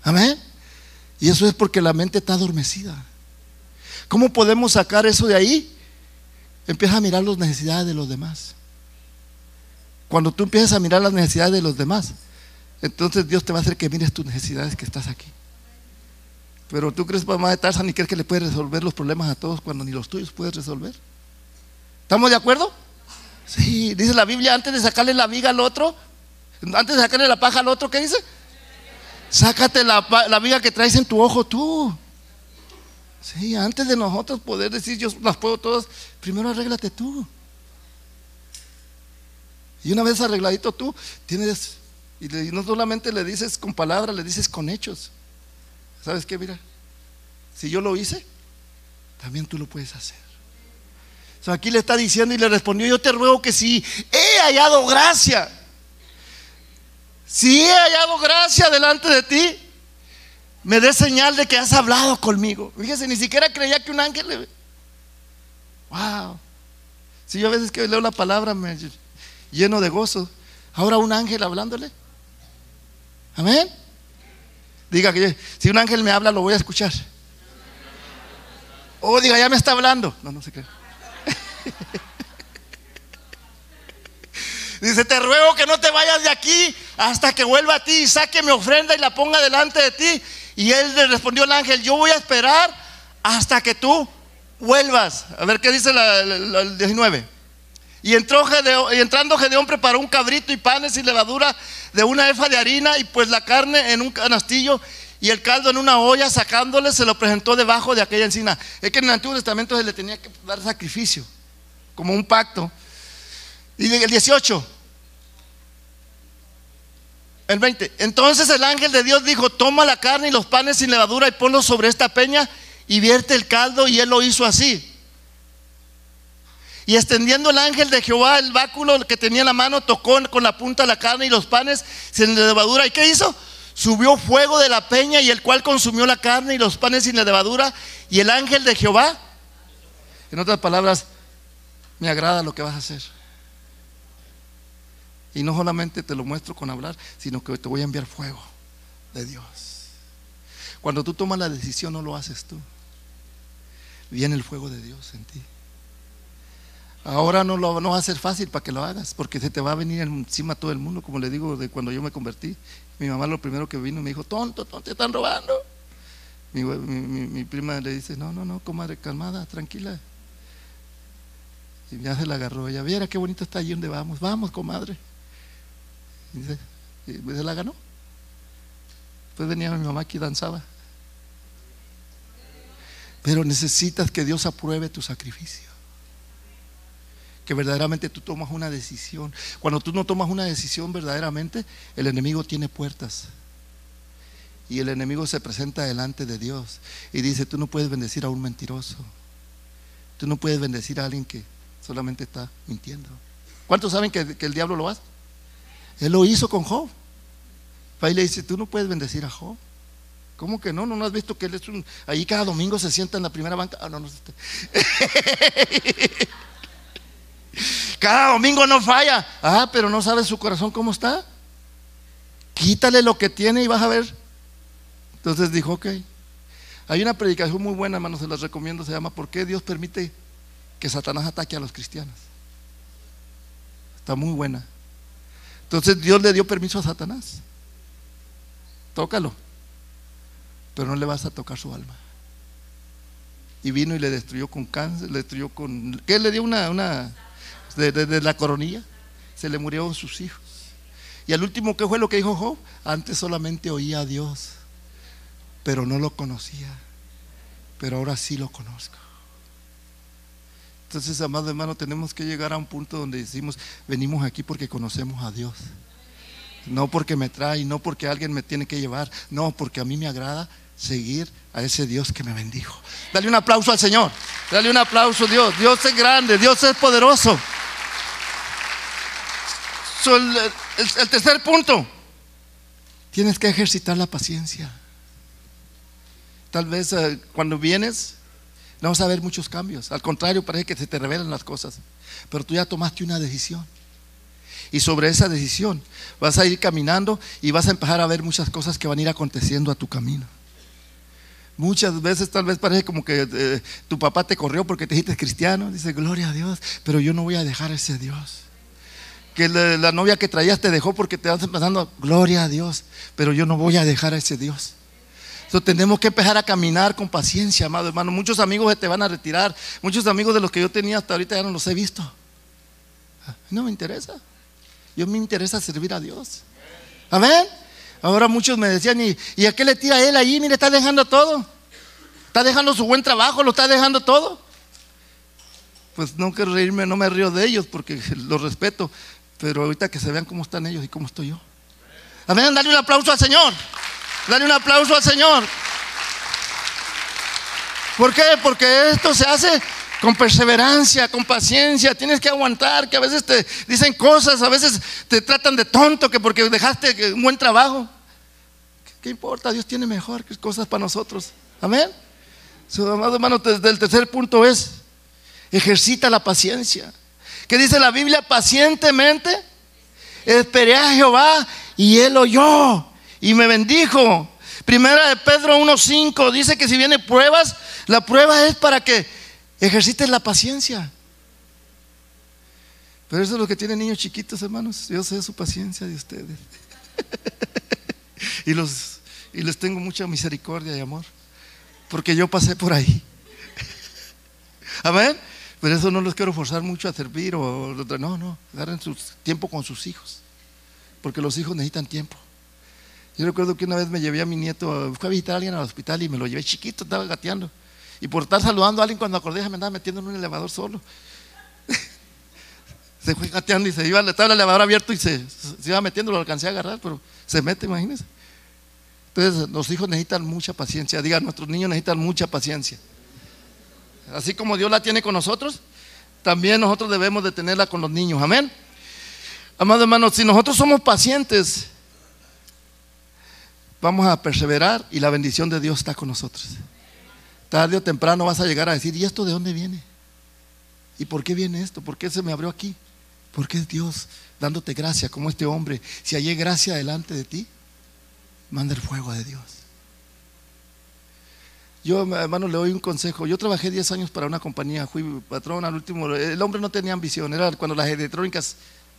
Amén. Y eso es porque la mente está adormecida. ¿Cómo podemos sacar eso de ahí? Empieza a mirar las necesidades de los demás. Cuando tú empiezas a mirar las necesidades de los demás, entonces Dios te va a hacer que mires tus necesidades que estás aquí. Pero tú crees, mamá de Tarzan, y crees que le puedes resolver los problemas a todos cuando ni los tuyos puedes resolver. ¿Estamos de acuerdo? Sí, dice la Biblia, antes de sacarle la viga al otro, antes de sacarle la paja al otro, ¿qué dice? Sácate la, viga que traes en tu ojo tú. Sí, antes de nosotros poder decir yo las puedo todas, primero arréglate tú. Y una vez arregladito tú, tienes, y, no solamente le dices con palabras, le dices con hechos. ¿Sabes qué? Mira, si yo lo hice, también tú lo puedes hacer. Aquí le está diciendo y le respondió, yo te ruego que si he hallado gracia, si he hallado gracia delante de ti, me dé señal de que has hablado conmigo. Fíjese, ni siquiera creía que un ángel le... Wow. Si yo a veces que leo la palabra me lleno de gozo, ahora un ángel hablándole. Amén. Diga que si un ángel me habla lo voy a escuchar. Oh, diga, ya me está hablando. No, no sé qué. Dice, te ruego que no te vayas de aquí hasta que vuelva a ti y saque mi ofrenda y la ponga delante de ti. Y él le respondió al ángel, yo voy a esperar hasta que tú vuelvas. A ver qué dice el 19. Y, entró y entrando Gedeón preparó un cabrito y panes y levadura de una efa de harina y pues la carne en un canastillo y el caldo en una olla, sacándole se lo presentó debajo de aquella encina. Es que en el Antiguo Testamento se le tenía que dar sacrificio, como un pacto. Y el 18. El 20. Entonces el ángel de Dios dijo, toma la carne y los panes sin levadura y ponlos sobre esta peña y vierte el caldo y él lo hizo así. Y extendiendo el ángel de Jehová el báculo que tenía en la mano, tocó con la punta la carne y los panes sin levadura. ¿Y qué hizo? Subió fuego de la peña y el cual consumió la carne y los panes sin levadura. Y el ángel de Jehová, en otras palabras, me agrada lo que vas a hacer. Y no solamente te lo muestro con hablar, sino que te voy a enviar fuego de Dios. Cuando tú tomas la decisión, no lo haces tú. Viene el fuego de Dios en ti. Ahora no, lo, no va a ser fácil para que lo hagas, porque se te va a venir encima todo el mundo, como le digo de cuando yo me convertí. Mi mamá lo primero que vino me dijo, tonto, tonto, te están robando. Mi, prima le dice, no, no, no, comadre, calmada, tranquila. Y ya se la agarró. Ella, viera qué bonito está allí donde vamos. Vamos, comadre. Y se la ganó. Después venía mi mamá aquí y danzaba. Pero necesitas que Dios apruebe tu sacrificio. Que verdaderamente tú tomas una decisión. Cuando tú no tomas una decisión verdaderamente, el enemigo tiene puertas. Y el enemigo se presenta delante de Dios y dice, tú no puedes bendecir a un mentiroso. Tú no puedes bendecir a alguien que solamente está mintiendo. ¿Cuántos saben que, el diablo lo hace? Él lo hizo con Job. Y le dice, tú no puedes bendecir a Job. ¿Cómo que no? ¿No, has visto que él es un... Ahí cada domingo se sienta en la primera banca. Ah, no, no. cada domingo no falla. Ah, pero no sabes su corazón cómo está. Quítale lo que tiene y vas a ver. Entonces dijo, ok. Hay una predicación muy buena, hermano, se las recomiendo. Se llama ¿Por qué Dios permite que Satanás ataque a los cristianos? Está muy buena. Entonces Dios le dio permiso a Satanás. Tócalo pero no le vas a tocar su alma. Y vino y le destruyó con cáncer, le destruyó con... ¿Qué le dio una... una de, la coronilla? Se le murieron sus hijos. Y al último, ¿qué fue lo que dijo Job? Antes solamente oía a Dios, pero no lo conocía. Pero ahora sí lo conozco. Entonces, amado hermano, tenemos que llegar a un punto donde decimos, venimos aquí porque conocemos a Dios. No porque me trae, no porque alguien me tiene que llevar, no, porque a mí me agrada seguir a ese Dios que me bendijo. Dale un aplauso al Señor. Dale un aplauso, Dios. Dios es grande, Dios es poderoso. el, tercer punto, tienes que ejercitar la paciencia. Tal vez eh, cuando vienes no vas a ver muchos cambios. Al contrario, parece que se te revelan las cosas. Pero tú ya tomaste una decisión. Y sobre esa decisión vas a ir caminando y vas a empezar a ver muchas cosas que van a ir aconteciendo a tu camino. Muchas veces tal vez parece como que eh, tu papá te corrió porque te dijiste cristiano. Dice, gloria a Dios, pero yo no voy a dejar a ese Dios. Que la, novia que traías te dejó porque te vas empezando, gloria a Dios, pero yo no voy a dejar a ese Dios. Entonces tenemos que empezar a caminar con paciencia, amado hermano. Muchos amigos te van a retirar. Muchos amigos de los que yo tenía hasta ahorita ya no los he visto. No me interesa. Yo me interesa servir a Dios. Amén. Ahora muchos me decían, ¿y, a qué le tira él ahí? Mire, está dejando todo. Está dejando su buen trabajo, lo está dejando todo. Pues no quiero reírme, no me río de ellos porque los respeto. Pero ahorita que se vean cómo están ellos y cómo estoy yo. Amén, dale un aplauso al Señor. Dale un aplauso al Señor. ¿Por qué? Porque esto se hace con perseverancia, con paciencia, tienes que aguantar, que a veces te dicen cosas, a veces te tratan de tonto, que porque dejaste un buen trabajo. ¿Qué, importa? Dios tiene mejores cosas para nosotros. Amén. Su amado el tercer punto es, ejercita la paciencia. ¿Qué dice la Biblia? Pacientemente esperé a Jehová y él oyó y me bendijo. Primera de Pedro 1.5 dice que si viene pruebas, la prueba es para que ejercites la paciencia. Pero eso es lo que tienen niños chiquitos, hermanos. Yo sé su paciencia de ustedes. y, los, y les tengo mucha misericordia y amor. Porque yo pasé por ahí. Amén. Pero eso no los quiero forzar mucho a servir o no, no, agarren su tiempo con sus hijos, porque los hijos necesitan tiempo. Yo recuerdo que una vez me llevé a mi nieto, fue a visitar a alguien al hospital y me lo llevé chiquito, estaba gateando. Y por estar saludando a alguien cuando acordé, me andaba metiendo en un elevador solo. se fue gateando y se iba, estaba el elevador abierto y se, se iba metiendo, lo alcancé a agarrar, pero se mete, imagínense. Entonces, los hijos necesitan mucha paciencia. Digan, nuestros niños necesitan mucha paciencia. Así como Dios la tiene con nosotros, también nosotros debemos de tenerla con los niños. Amén. Amados hermanos, si nosotros somos pacientes, vamos a perseverar y la bendición de Dios está con nosotros. Tarde o temprano vas a llegar a decir, ¿y esto de dónde viene? ¿Y por qué viene esto? ¿Por qué se me abrió aquí? ¿Por qué es Dios dándote gracia como este hombre? Si hay gracia delante de ti, manda el fuego de Dios. Yo, hermano, le doy un consejo. Yo trabajé 10 años para una compañía, fui patrón al último. El hombre no tenía ambición, era cuando las electrónicas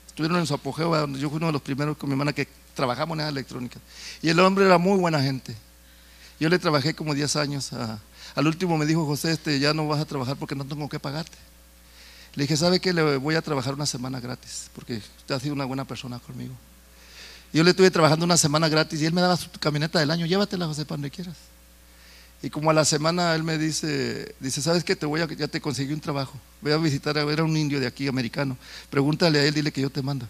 estuvieron en su apogeo. Yo fui uno de los primeros con mi hermana que trabajamos en las electrónicas. Y el hombre era muy buena gente. Yo le trabajé como 10 años. al último me dijo, José, este, ya no vas a trabajar porque no tengo que pagarte. Le dije, ¿sabe qué? Le voy a trabajar una semana gratis porque usted ha sido una buena persona conmigo. Yo le estuve trabajando una semana gratis y él me daba su camioneta del año. Llévatela, José, para donde quieras. Y como a la semana él me dice, dice, ¿sabes qué? Te voy a, ya te conseguí un trabajo. Voy a visitar, a ver a un indio de aquí, americano. Pregúntale a él, dile que yo te mando.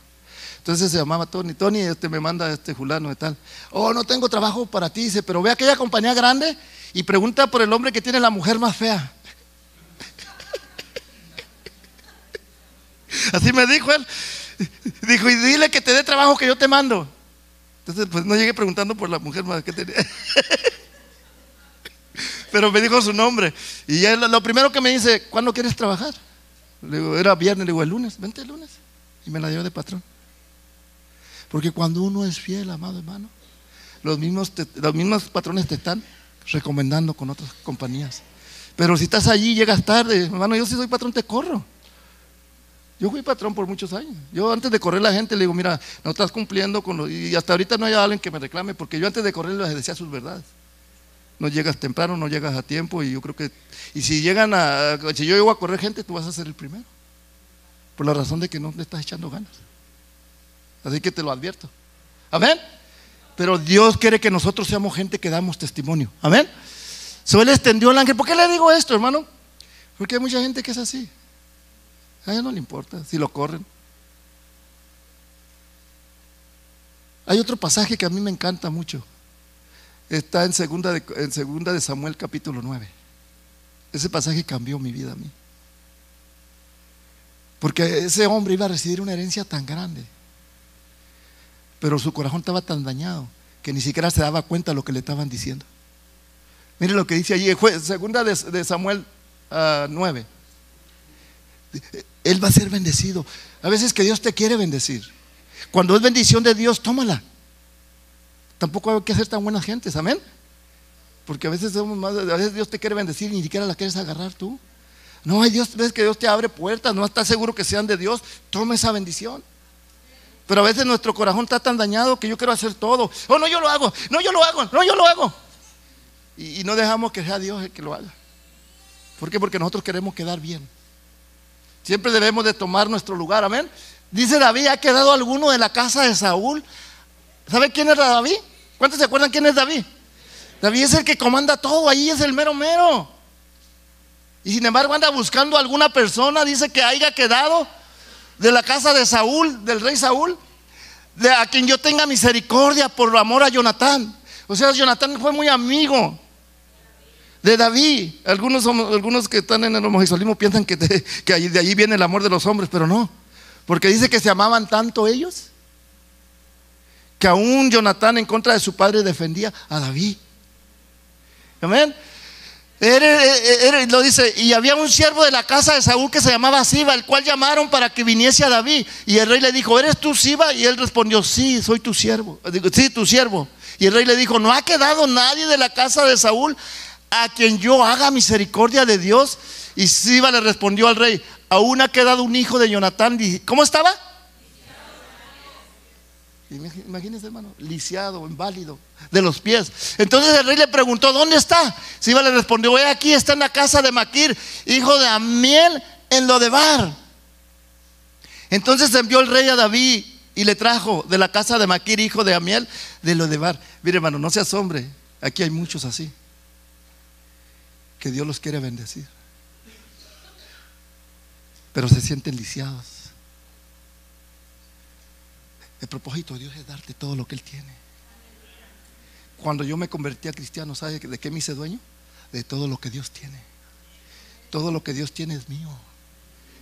Entonces se llamaba Tony. Tony, este me manda este fulano y tal. Oh, no tengo trabajo para ti, dice, pero ve a aquella compañía grande y pregunta por el hombre que tiene la mujer más fea. Así me dijo él. Dijo, y dile que te dé trabajo que yo te mando. Entonces, pues no llegué preguntando por la mujer más que tenía. Pero me dijo su nombre. Y él, lo primero que me dice, ¿cuándo quieres trabajar? Le digo, era viernes, le digo, el lunes, vente el lunes. Y me la dio de patrón. Porque cuando uno es fiel, amado hermano, los mismos, los mismos patrones te están recomendando con otras compañías. Pero si estás allí llegas tarde, hermano, yo si soy patrón te corro. Yo fui patrón por muchos años. Yo antes de correr la gente le digo, mira, no estás cumpliendo con lo... Y hasta ahorita no hay alguien que me reclame, porque yo antes de correr les decía sus verdades no llegas temprano, no llegas a tiempo y yo creo que, y si llegan a, si yo llego a correr gente, tú vas a ser el primero, por la razón de que no le estás echando ganas. Así que te lo advierto. Amén. Pero Dios quiere que nosotros seamos gente que damos testimonio. Amén. So, él extendió el ángel. ¿Por qué le digo esto, hermano? Porque hay mucha gente que es así. A ella no le importa si lo corren. Hay otro pasaje que a mí me encanta mucho está en segunda, de, en segunda de Samuel capítulo 9. Ese pasaje cambió mi vida a mí. Porque ese hombre iba a recibir una herencia tan grande. Pero su corazón estaba tan dañado que ni siquiera se daba cuenta de lo que le estaban diciendo. Mire lo que dice allí, segunda de, Samuel 9. Ah, Él va a ser bendecido. A veces que Dios te quiere bendecir. Cuando es bendición de Dios, tómala. Tampoco hay que ser tan buenas gentes, amén. Porque a veces somos más, a veces Dios te quiere bendecir y ni siquiera la quieres agarrar tú. No, hay Dios, ves que Dios te abre puertas, no estás seguro que sean de Dios, toma esa bendición. Pero a veces nuestro corazón está tan dañado que yo quiero hacer todo. Oh, no, yo lo hago, no, yo lo hago, no, yo lo hago. Y, no dejamos que sea Dios el que lo haga. ¿Por qué? Porque nosotros queremos quedar bien. Siempre debemos de tomar nuestro lugar, amén. Dice David, ¿ha quedado alguno de la casa de Saúl? ¿Sabe quién era David? ¿Cuántos se acuerdan quién es David? David es el que comanda todo, ahí es el mero mero. Y sin embargo anda buscando a alguna persona, dice que haya quedado de la casa de Saúl, del rey Saúl, de a quien yo tenga misericordia por amor a Jonatán. O sea, Jonatán fue muy amigo de David. Algunos, algunos que están en el homosexualismo piensan que, que de allí viene el amor de los hombres, pero no. Porque dice que se amaban tanto ellos que aún Jonatán en contra de su padre defendía a David. Amén. Lo dice, y había un siervo de la casa de Saúl que se llamaba Siba, el cual llamaron para que viniese a David. Y el rey le dijo, ¿eres tú Siba? Y él respondió, sí, soy tu siervo. Sí, tu siervo. Y el rey le dijo, no ha quedado nadie de la casa de Saúl a quien yo haga misericordia de Dios. Y Siba le respondió al rey, aún ha quedado un hijo de Jonatán. ¿Cómo estaba? Imagínese, hermano, lisiado, inválido, de los pies. Entonces el rey le preguntó, ¿dónde está? Siba le respondió, he aquí, está en la casa de Maquir, hijo de Amiel, en Lodebar. Entonces envió el rey a David y le trajo de la casa de Maquir, hijo de Amiel, de Lodebar. Mire, hermano, no se asombre, aquí hay muchos así, que Dios los quiere bendecir, pero se sienten lisiados. El propósito de Dios es darte todo lo que Él tiene. Cuando yo me convertí a cristiano, ¿sabe de qué me hice dueño? De todo lo que Dios tiene. Todo lo que Dios tiene es mío.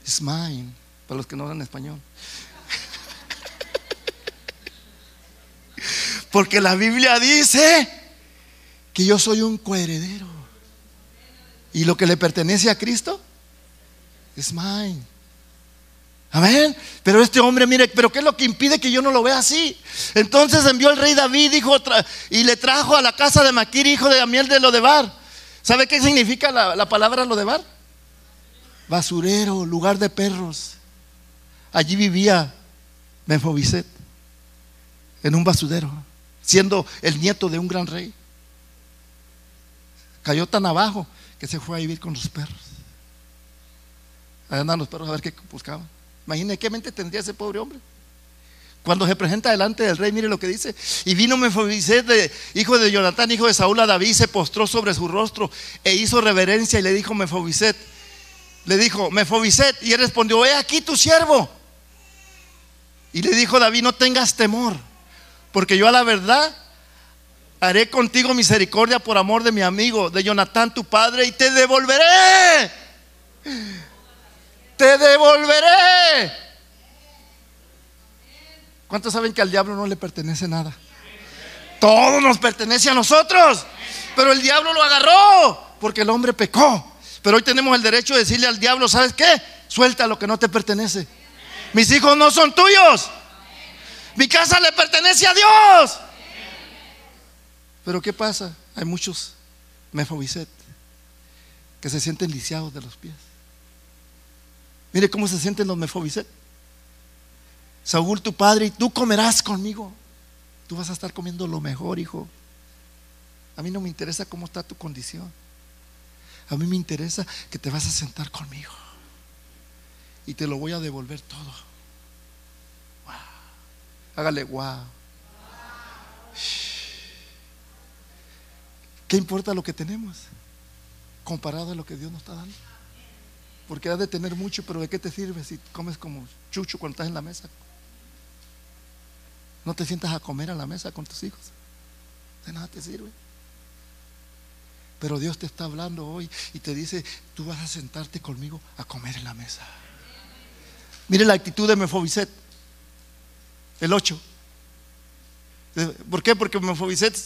Es mine, para los que no hablan español. Porque la Biblia dice que yo soy un coheredero. Y lo que le pertenece a Cristo es mine. Amén. Pero este hombre, mire, pero ¿qué es lo que impide que yo no lo vea así? Entonces envió el rey David dijo, y le trajo a la casa de Maquir, hijo de Amiel de Lodebar. ¿Sabe qué significa la, la palabra Lodebar? Basurero, lugar de perros. Allí vivía Mefobiset, en un basurero, siendo el nieto de un gran rey. Cayó tan abajo que se fue a vivir con los perros. Ahí andan los perros a ver qué buscaban. Imagínese qué mente tendría ese pobre hombre. Cuando se presenta delante del rey, mire lo que dice. Y vino Mefobiset, hijo de Jonatán, hijo de Saúl, a David, se postró sobre su rostro e hizo reverencia y le dijo Mefobiset, le dijo, Mefobiset, y él respondió, he aquí tu siervo. Y le dijo David, no tengas temor, porque yo a la verdad haré contigo misericordia por amor de mi amigo, de Jonatán tu padre, y te devolveré te devolveré. ¿Cuántos saben que al diablo no le pertenece nada? Todo nos pertenece a nosotros. Pero el diablo lo agarró porque el hombre pecó. Pero hoy tenemos el derecho de decirle al diablo, ¿sabes qué? Suelta lo que no te pertenece. Mis hijos no son tuyos. Mi casa le pertenece a Dios. Pero ¿qué pasa? Hay muchos mefobiset que se sienten lisiados de los pies. Mire cómo se sienten los Mefobiset. Saúl, tu padre, y tú comerás conmigo. Tú vas a estar comiendo lo mejor, hijo. A mí no me interesa cómo está tu condición. A mí me interesa que te vas a sentar conmigo. Y te lo voy a devolver todo. Wow. Hágale wow. ¿Qué importa lo que tenemos comparado a lo que Dios nos está dando? Porque has de tener mucho, pero ¿de qué te sirve si comes como chucho cuando estás en la mesa? No te sientas a comer a la mesa con tus hijos. De nada te sirve. Pero Dios te está hablando hoy y te dice, tú vas a sentarte conmigo a comer en la mesa. Mire la actitud de Mefobiset, el 8. ¿Por qué? Porque Mefobiset,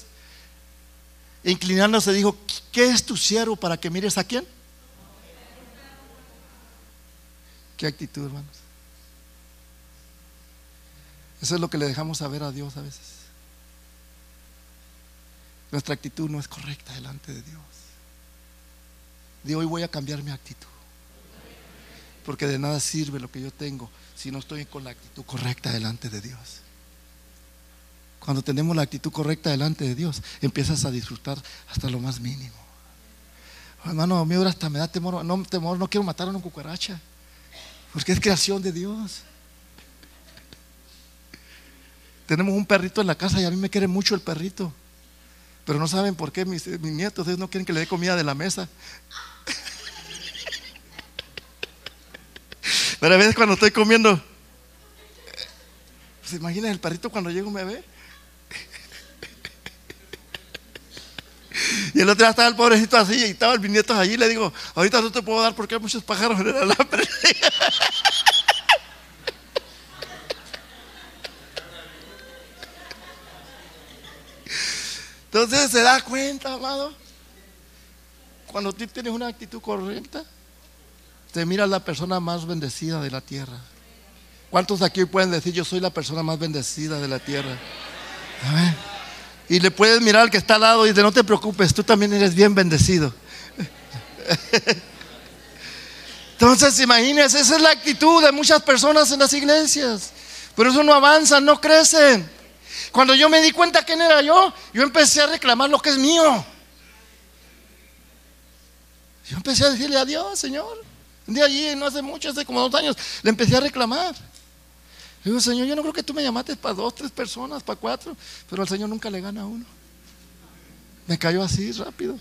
inclinándose, dijo, ¿qué es tu siervo para que mires a quién? Actitud, hermanos. Eso es lo que le dejamos saber a Dios a veces. Nuestra actitud no es correcta delante de Dios. De hoy voy a cambiar mi actitud. Porque de nada sirve lo que yo tengo si no estoy con la actitud correcta delante de Dios. Cuando tenemos la actitud correcta delante de Dios, empiezas a disfrutar hasta lo más mínimo. Hermano, a mí ahora hasta me da temor, no temor, no quiero matar a una cucaracha. Porque es creación de Dios. Tenemos un perrito en la casa y a mí me quiere mucho el perrito. Pero no saben por qué mis, nietos no quieren que le dé comida de la mesa. Pero a veces cuando estoy comiendo, ¿se imaginan el perrito cuando llego me ve? Y el otro día estaba el pobrecito así y estaban mis nietos allí. Y le digo, ahorita no te puedo dar porque hay muchos pájaros en el alambre. Entonces se da cuenta, amado. Cuando tú tienes una actitud correcta, te miras la persona más bendecida de la tierra. ¿Cuántos de aquí pueden decir yo soy la persona más bendecida de la tierra? Y le puedes mirar al que está al lado y de no te preocupes, tú también eres bien bendecido. Entonces, imagínense, esa es la actitud de muchas personas en las iglesias. Por eso no avanzan, no crecen. Cuando yo me di cuenta quién era yo, yo empecé a reclamar lo que es mío. Yo empecé a decirle a Dios, Señor. Un día allí, no hace mucho, hace como dos años, le empecé a reclamar. Le digo, Señor, yo no creo que tú me llamaste para dos, tres personas, para cuatro, pero al Señor nunca le gana a uno. Me cayó así rápido.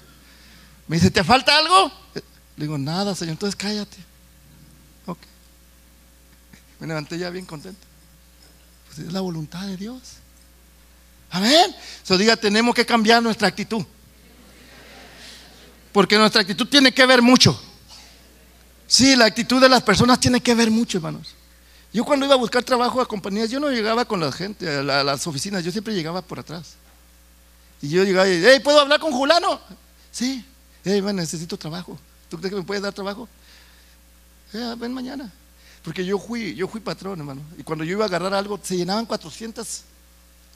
Me dice, ¿te falta algo? Le digo, nada, Señor, entonces cállate. Ok. Me levanté ya bien contento. Pues es la voluntad de Dios. Amén. So diga, tenemos que cambiar nuestra actitud. Porque nuestra actitud tiene que ver mucho. Sí, la actitud de las personas tiene que ver mucho, hermanos. Yo cuando iba a buscar trabajo a compañías, yo no llegaba con la gente, a, las oficinas, yo siempre llegaba por atrás. Y yo llegaba y, hey, ¿puedo hablar con Julano? Sí, hey, necesito trabajo. ¿Tú crees que me puedes dar trabajo? Eh, ven mañana. Porque yo fui, yo fui patrón, hermano. Y cuando yo iba a agarrar algo, se llenaban 400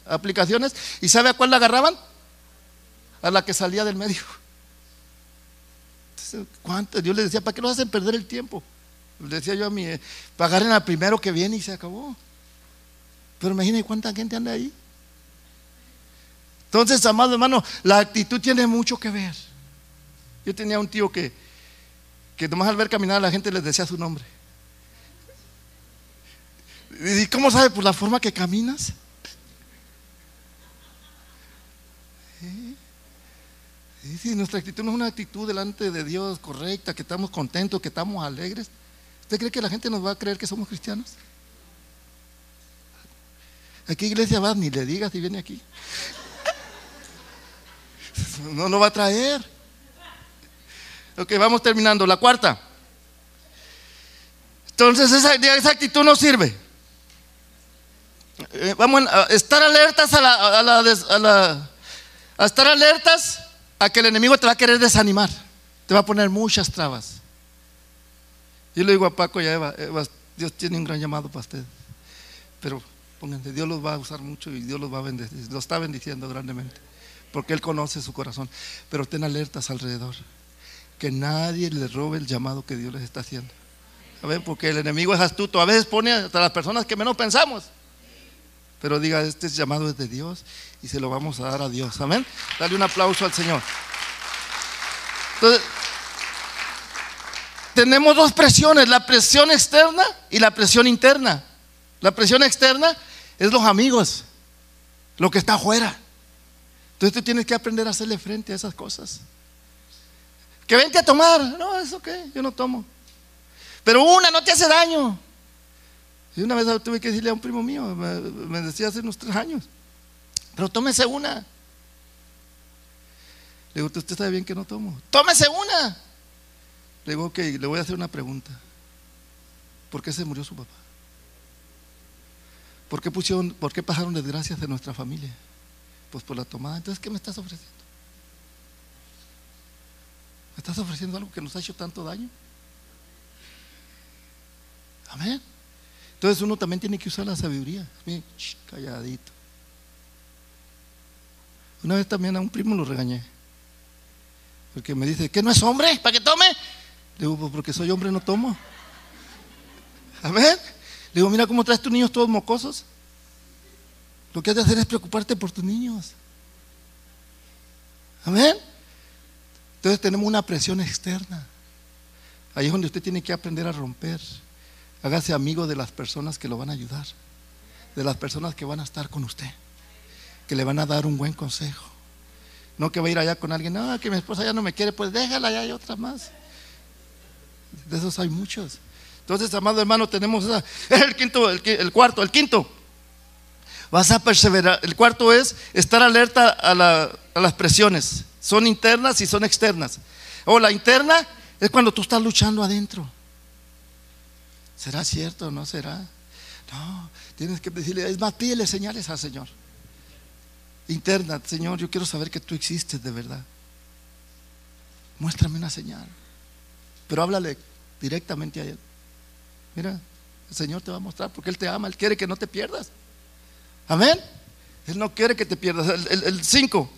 aplicaciones. ¿Y sabe a cuál la agarraban? A la que salía del medio. ¿cuánto? Yo les decía, ¿para qué nos hacen perder el tiempo? Decía yo a mí, pagaren al primero que viene y se acabó. Pero imagínense cuánta gente anda ahí. Entonces, amado hermano, la actitud tiene mucho que ver. Yo tenía un tío que, que nomás al ver caminar a la gente les decía su nombre. ¿Y cómo sabe? Por la forma que caminas. Si nuestra actitud no es una actitud delante de Dios correcta, que estamos contentos, que estamos alegres, ¿usted cree que la gente nos va a creer que somos cristianos? ¿A qué iglesia vas? Ni le digas si viene aquí. No lo va a traer. Ok, vamos terminando. La cuarta. Entonces esa, esa actitud no sirve. Eh, vamos a estar alertas a la, a la, a estar alertas a que el enemigo te va a querer desanimar, te va a poner muchas trabas. Yo le digo a Paco y a Eva, Dios tiene un gran llamado para ustedes, pero pónganse, Dios los va a usar mucho y Dios los va a bendecir, los está bendiciendo grandemente, porque Él conoce su corazón, pero ten alertas alrededor, que nadie le robe el llamado que Dios les está haciendo. Ver, porque el enemigo es astuto, a veces pone hasta las personas que menos pensamos. Pero diga, este llamado es de Dios y se lo vamos a dar a Dios. Amén. Dale un aplauso al Señor. Entonces, tenemos dos presiones, la presión externa y la presión interna. La presión externa es los amigos, lo que está afuera. Entonces tú tienes que aprender a hacerle frente a esas cosas. Que vente a tomar. No, es ok, yo no tomo. Pero una no te hace daño. Y una vez tuve que decirle a un primo mío, me, decía hace unos tres años, pero tómese una. Le digo, usted sabe bien que no tomo. Tómese una. Le digo, ok, le voy a hacer una pregunta. ¿Por qué se murió su papá? ¿Por qué, pusieron, ¿Por qué pasaron desgracias de nuestra familia? Pues por la tomada. Entonces, ¿qué me estás ofreciendo? ¿Me estás ofreciendo algo que nos ha hecho tanto daño? Amén. Entonces uno también tiene que usar la sabiduría. calladito. Una vez también a un primo lo regañé. Porque me dice, ¿qué no es hombre? ¿Para que tome? Digo, pues porque soy hombre no tomo. Amén. Le digo, mira cómo traes tus niños todos mocosos. Lo que has de hacer es preocuparte por tus niños. Amén. Entonces tenemos una presión externa. Ahí es donde usted tiene que aprender a romper. Hágase amigo de las personas que lo van a ayudar, de las personas que van a estar con usted, que le van a dar un buen consejo. No que va a ir allá con alguien, no, que mi esposa ya no me quiere, pues déjala, ya hay otra más. De esos hay muchos. Entonces, amado hermano, tenemos el quinto, el, cuarto, el quinto. Vas a perseverar. El cuarto es estar alerta a, las presiones. Son internas y son externas. O la interna es cuando tú estás luchando adentro. ¿Será cierto o no será? No, tienes que decirle, es más, pídele señales al Señor. Interna, Señor, yo quiero saber que tú existes de verdad. Muéstrame una señal. Pero háblale directamente a Él. Mira, el Señor te va a mostrar porque Él te ama, Él quiere que no te pierdas. Amén. Él no quiere que te pierdas. El 5.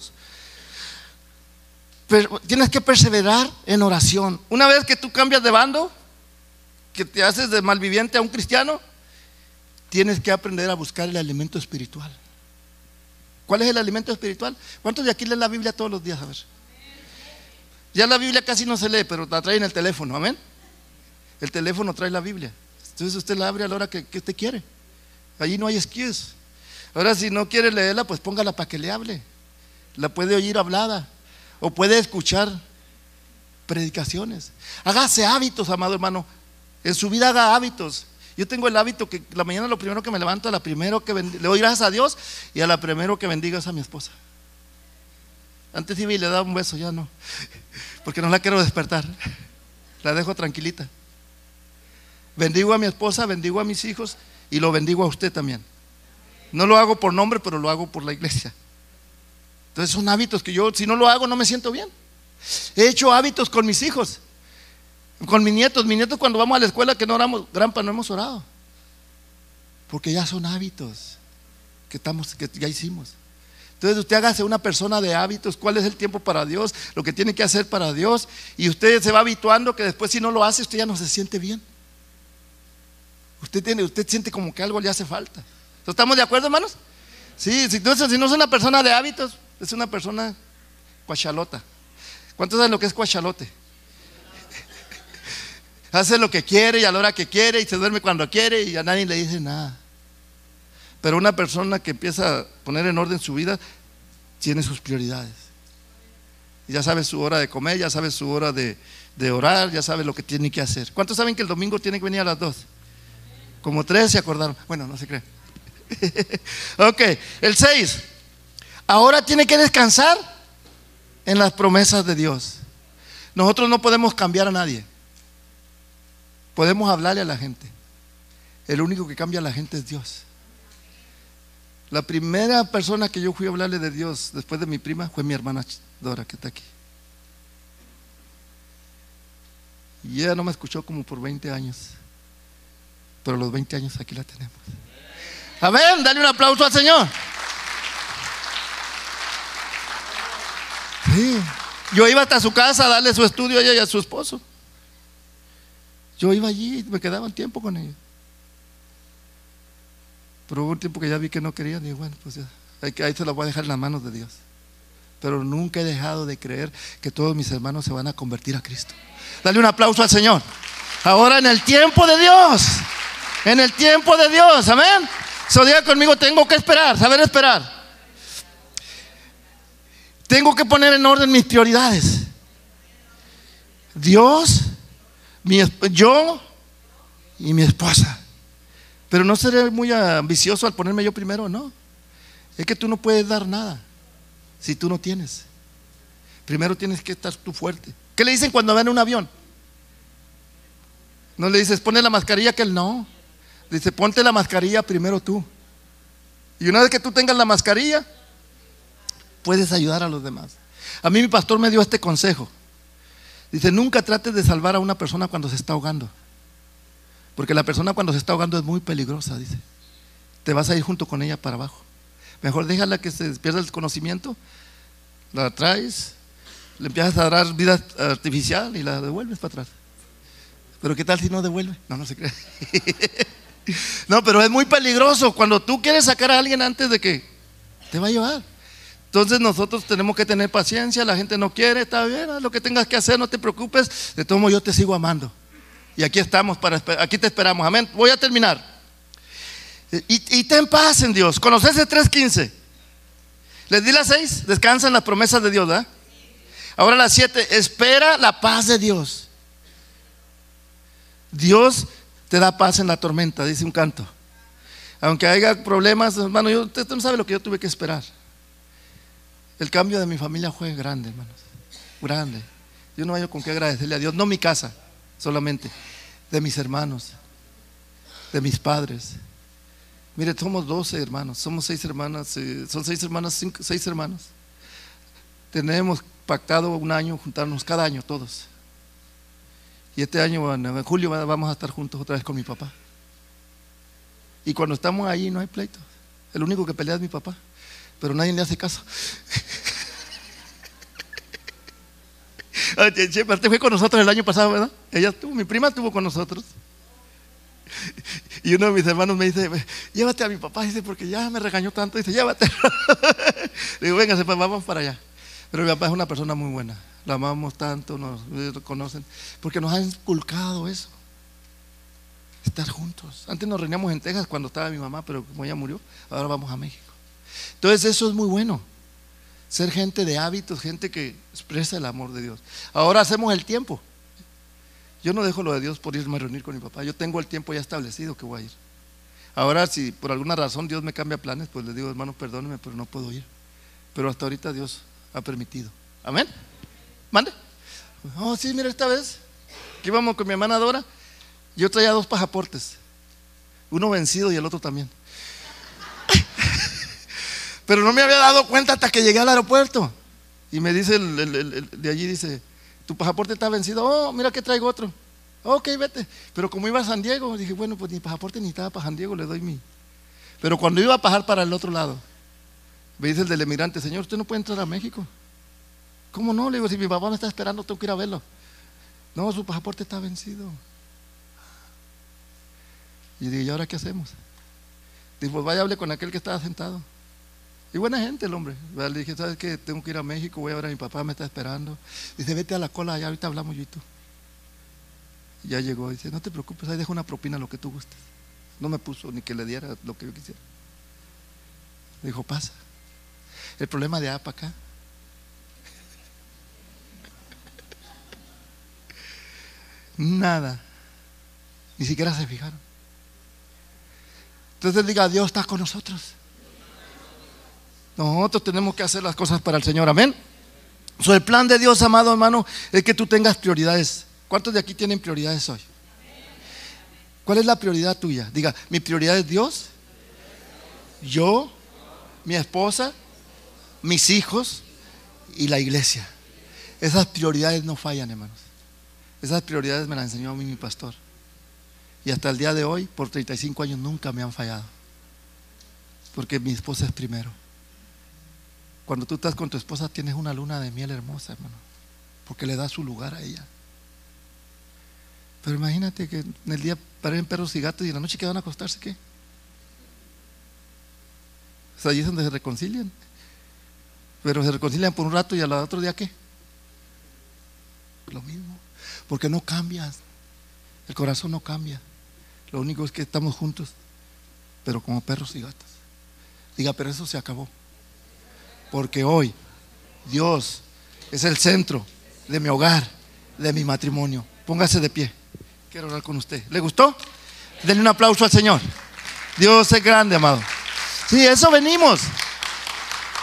Tienes que perseverar en oración. Una vez que tú cambias de bando, que te haces de malviviente a un cristiano, tienes que aprender a buscar el alimento espiritual. ¿Cuál es el alimento espiritual? ¿Cuántos de aquí leen la Biblia todos los días? A ver. Ya la Biblia casi no se lee, pero la trae en el teléfono, amén. El teléfono trae la Biblia. Entonces usted la abre a la hora que, usted quiere. Allí no hay excuse. Ahora, si no quiere leerla, pues póngala para que le hable. La puede oír hablada o puede escuchar predicaciones. Hágase hábitos, amado hermano. En su vida haga hábitos. Yo tengo el hábito que la mañana lo primero que me levanto, a la primero que le doy gracias a Dios y a la primero que bendigas a mi esposa. Antes iba y le daba un beso, ya no. Porque no la quiero despertar. La dejo tranquilita. Bendigo a mi esposa, bendigo a mis hijos y lo bendigo a usted también. No lo hago por nombre, pero lo hago por la iglesia. Entonces son hábitos que yo, si no lo hago, no me siento bien. He hecho hábitos con mis hijos, con mis nietos. Mis nietos cuando vamos a la escuela que no oramos, granpa, no hemos orado. Porque ya son hábitos que, estamos, que ya hicimos. Entonces usted hágase una persona de hábitos, cuál es el tiempo para Dios, lo que tiene que hacer para Dios, y usted se va habituando que después si no lo hace, usted ya no se siente bien. Usted tiene, usted siente como que algo le hace falta. ¿Estamos de acuerdo, hermanos? Sí, entonces, si no es una persona de hábitos, es una persona cuachalota. ¿Cuántos saben lo que es cuachalote? Hace lo que quiere y a la hora que quiere y se duerme cuando quiere y a nadie le dice nada. Pero una persona que empieza a poner en orden su vida tiene sus prioridades. Ya sabe su hora de comer, ya sabe su hora de, orar, ya sabe lo que tiene que hacer. ¿Cuántos saben que el domingo tiene que venir a las dos? Como tres se acordaron. Bueno, no se cree. ok, el seis. Ahora tiene que descansar en las promesas de Dios. Nosotros no podemos cambiar a nadie. Podemos hablarle a la gente. El único que cambia a la gente es Dios. La primera persona que yo fui a hablarle de Dios después de mi prima fue mi hermana Dora, que está aquí. Y ella no me escuchó como por 20 años. Pero los 20 años aquí la tenemos. Amén, dale un aplauso al Señor. Sí. Yo iba hasta su casa a darle su estudio a ella y a su esposo. Yo iba allí y me quedaba un tiempo con ellos. Pero hubo un tiempo que ya vi que no querían y bueno, pues ya, ahí se lo voy a dejar en las manos de Dios. Pero nunca he dejado de creer que todos mis hermanos se van a convertir a Cristo. Dale un aplauso al Señor. Ahora en el tiempo de Dios. En el tiempo de Dios. Amén. So diga conmigo, tengo que esperar, saber esperar. Tengo que poner en orden mis prioridades. Dios, mi, yo y mi esposa. Pero no seré muy ambicioso al ponerme yo primero, no. Es que tú no puedes dar nada si tú no tienes. Primero tienes que estar tú fuerte. ¿Qué le dicen cuando van en un avión? No le dices, pone la mascarilla que él no. Dice, ponte la mascarilla primero tú. Y una vez que tú tengas la mascarilla, puedes ayudar a los demás. A mí mi pastor me dio este consejo. Dice, nunca trates de salvar a una persona cuando se está ahogando. Porque la persona cuando se está ahogando es muy peligrosa, dice. Te vas a ir junto con ella para abajo. Mejor déjala que se pierda el conocimiento, la traes, le empiezas a dar vida artificial y la devuelves para atrás. Pero ¿qué tal si no devuelve? No, no se cree. no, pero es muy peligroso cuando tú quieres sacar a alguien antes de que te va a llevar. Entonces nosotros tenemos que tener paciencia, la gente no quiere, está bien, haz lo que tengas que hacer, no te preocupes, de todo modo yo te sigo amando. Y aquí estamos, para, aquí te esperamos. Amén. Voy a terminar. Y, ten paz en Dios. Conocerse 3.15. Les di las 6, descansan las promesas de Dios, ¿verdad? Ahora las 7, espera la paz de Dios. Dios te da paz en la tormenta, dice un canto. Aunque haya problemas, hermano, yo, usted no sabe lo que yo tuve que esperar. El cambio de mi familia fue grande, hermanos. Grande. Yo no hay con qué agradecerle a Dios, no mi casa solamente, de mis hermanos, de mis padres. Mire, somos 12 hermanos, somos seis hermanas, eh, son seis hermanas, cinco, seis hermanos. Tenemos pactado un año juntarnos cada año todos. Y este año, en julio, vamos a estar juntos otra vez con mi papá. Y cuando estamos ahí no hay pleito. El único que pelea es mi papá. pero nadie le hace caso. Aparte fue con nosotros el año pasado, ¿verdad? Ella estuvo, mi prima estuvo con nosotros. Y uno de mis hermanos me dice, llévate a mi papá, dice, porque ya me regañó tanto, dice, llévate. Le digo, venga, pues vamos para allá. Pero mi papá es una persona muy buena, la amamos tanto, nos conocen, porque nos ha inculcado eso. Estar juntos. Antes nos reuníamos en Texas cuando estaba mi mamá, pero como ella murió, ahora vamos a México. Entonces eso es muy bueno. Ser gente de hábitos, gente que expresa el amor de Dios. Ahora hacemos el tiempo. Yo no dejo lo de Dios por irme a reunir con mi papá. Yo tengo el tiempo ya establecido que voy a ir. Ahora, si por alguna razón Dios me cambia planes, pues le digo, hermano, perdóneme, pero no puedo ir. Pero hasta ahorita Dios ha permitido. Amén. Mande. Oh, sí, mira, esta vez que íbamos con mi hermana Dora, yo traía dos pasaportes. Uno vencido y el otro también. Pero no me había dado cuenta hasta que llegué al aeropuerto. Y me dice el de allí, dice, tu pasaporte está vencido. Oh, mira que traigo otro. Ok, vete. Pero como iba a San Diego, dije, bueno, pues mi pasaporte ni estaba para San Diego, le doy mi. Pero cuando iba a pasar para el otro lado, me dice el del emigrante, señor, usted no puede entrar a México. ¿Cómo no? Le digo, si mi papá me está esperando, tengo que ir a verlo. No, su pasaporte está vencido. Y dije, ¿y ahora qué hacemos? Dijo, pues vaya, hable con aquel que estaba sentado. Y buena gente el hombre. Le dije, ¿sabes qué? Tengo que ir a México, voy a ver a mi papá, me está esperando. Dice, vete a la cola allá, ahorita hablamos yo y tú. Ya llegó, dice, no te preocupes, ahí dejo una propina, lo que tú gustes. No me puso ni que le diera lo que yo quisiera. Dijo, pasa. El problema de allá para acá. Nada. Ni siquiera se fijaron. Entonces diga, Dios está con nosotros. Nosotros tenemos que hacer las cosas para el Señor, amén. So, el plan de Dios, amado hermano, es que tú tengas prioridades. ¿Cuántos de aquí tienen prioridades hoy? ¿Cuál es la prioridad tuya? Diga, mi prioridad es Dios, yo, mi esposa, mis hijos y la iglesia. Esas prioridades no fallan, hermanos. Esas prioridades me las enseñó a mí mi pastor. Y hasta el día de hoy, por 35 años, nunca me han fallado. Porque mi esposa es primero. Cuando tú estás con tu esposa tienes una luna de miel hermosa, hermano, porque le da su lugar a ella. Pero imagínate que en el día paren perros y gatos y en la noche que van a acostarse, ¿qué? Es allí donde se reconcilian. Pero se reconcilian por un rato y al otro día, ¿qué? Lo mismo. Porque no cambias. El corazón no cambia. Lo único es que estamos juntos, pero como perros y gatos. Diga, pero eso se acabó. Porque hoy Dios es el centro de mi hogar, de mi matrimonio. Póngase de pie. Quiero hablar con usted. ¿Le gustó? Denle un aplauso al Señor. Dios es grande, amado. Sí, eso venimos.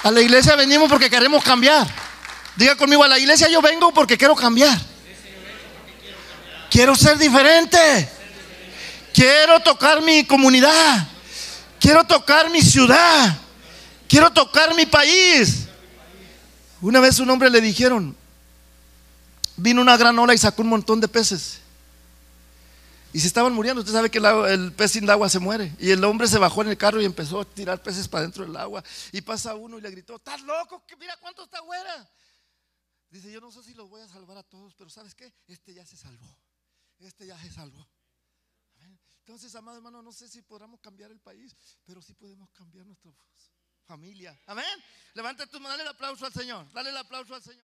A la iglesia venimos porque queremos cambiar. Diga conmigo, a la iglesia yo vengo porque quiero cambiar. Quiero ser diferente. Quiero tocar mi comunidad. Quiero tocar mi ciudad. Quiero tocar mi país. Una vez un hombre le dijeron, vino una gran ola y sacó un montón de peces. Y se estaban muriendo. Usted sabe que el, pez sin agua se muere. Y el hombre se bajó en el carro y empezó a tirar peces para dentro del agua. Y pasa uno y le gritó, ¿estás loco? Mira cuánto está afuera. Dice, yo no sé si los voy a salvar a todos, pero ¿sabes qué? Este ya se salvó. Este ya se salvó. Entonces, amado hermano, no sé si podamos cambiar el país, pero sí podemos cambiar nuestro familia. Amén. Levanta tu mano, dale el aplauso al Señor. Dale el aplauso al Señor.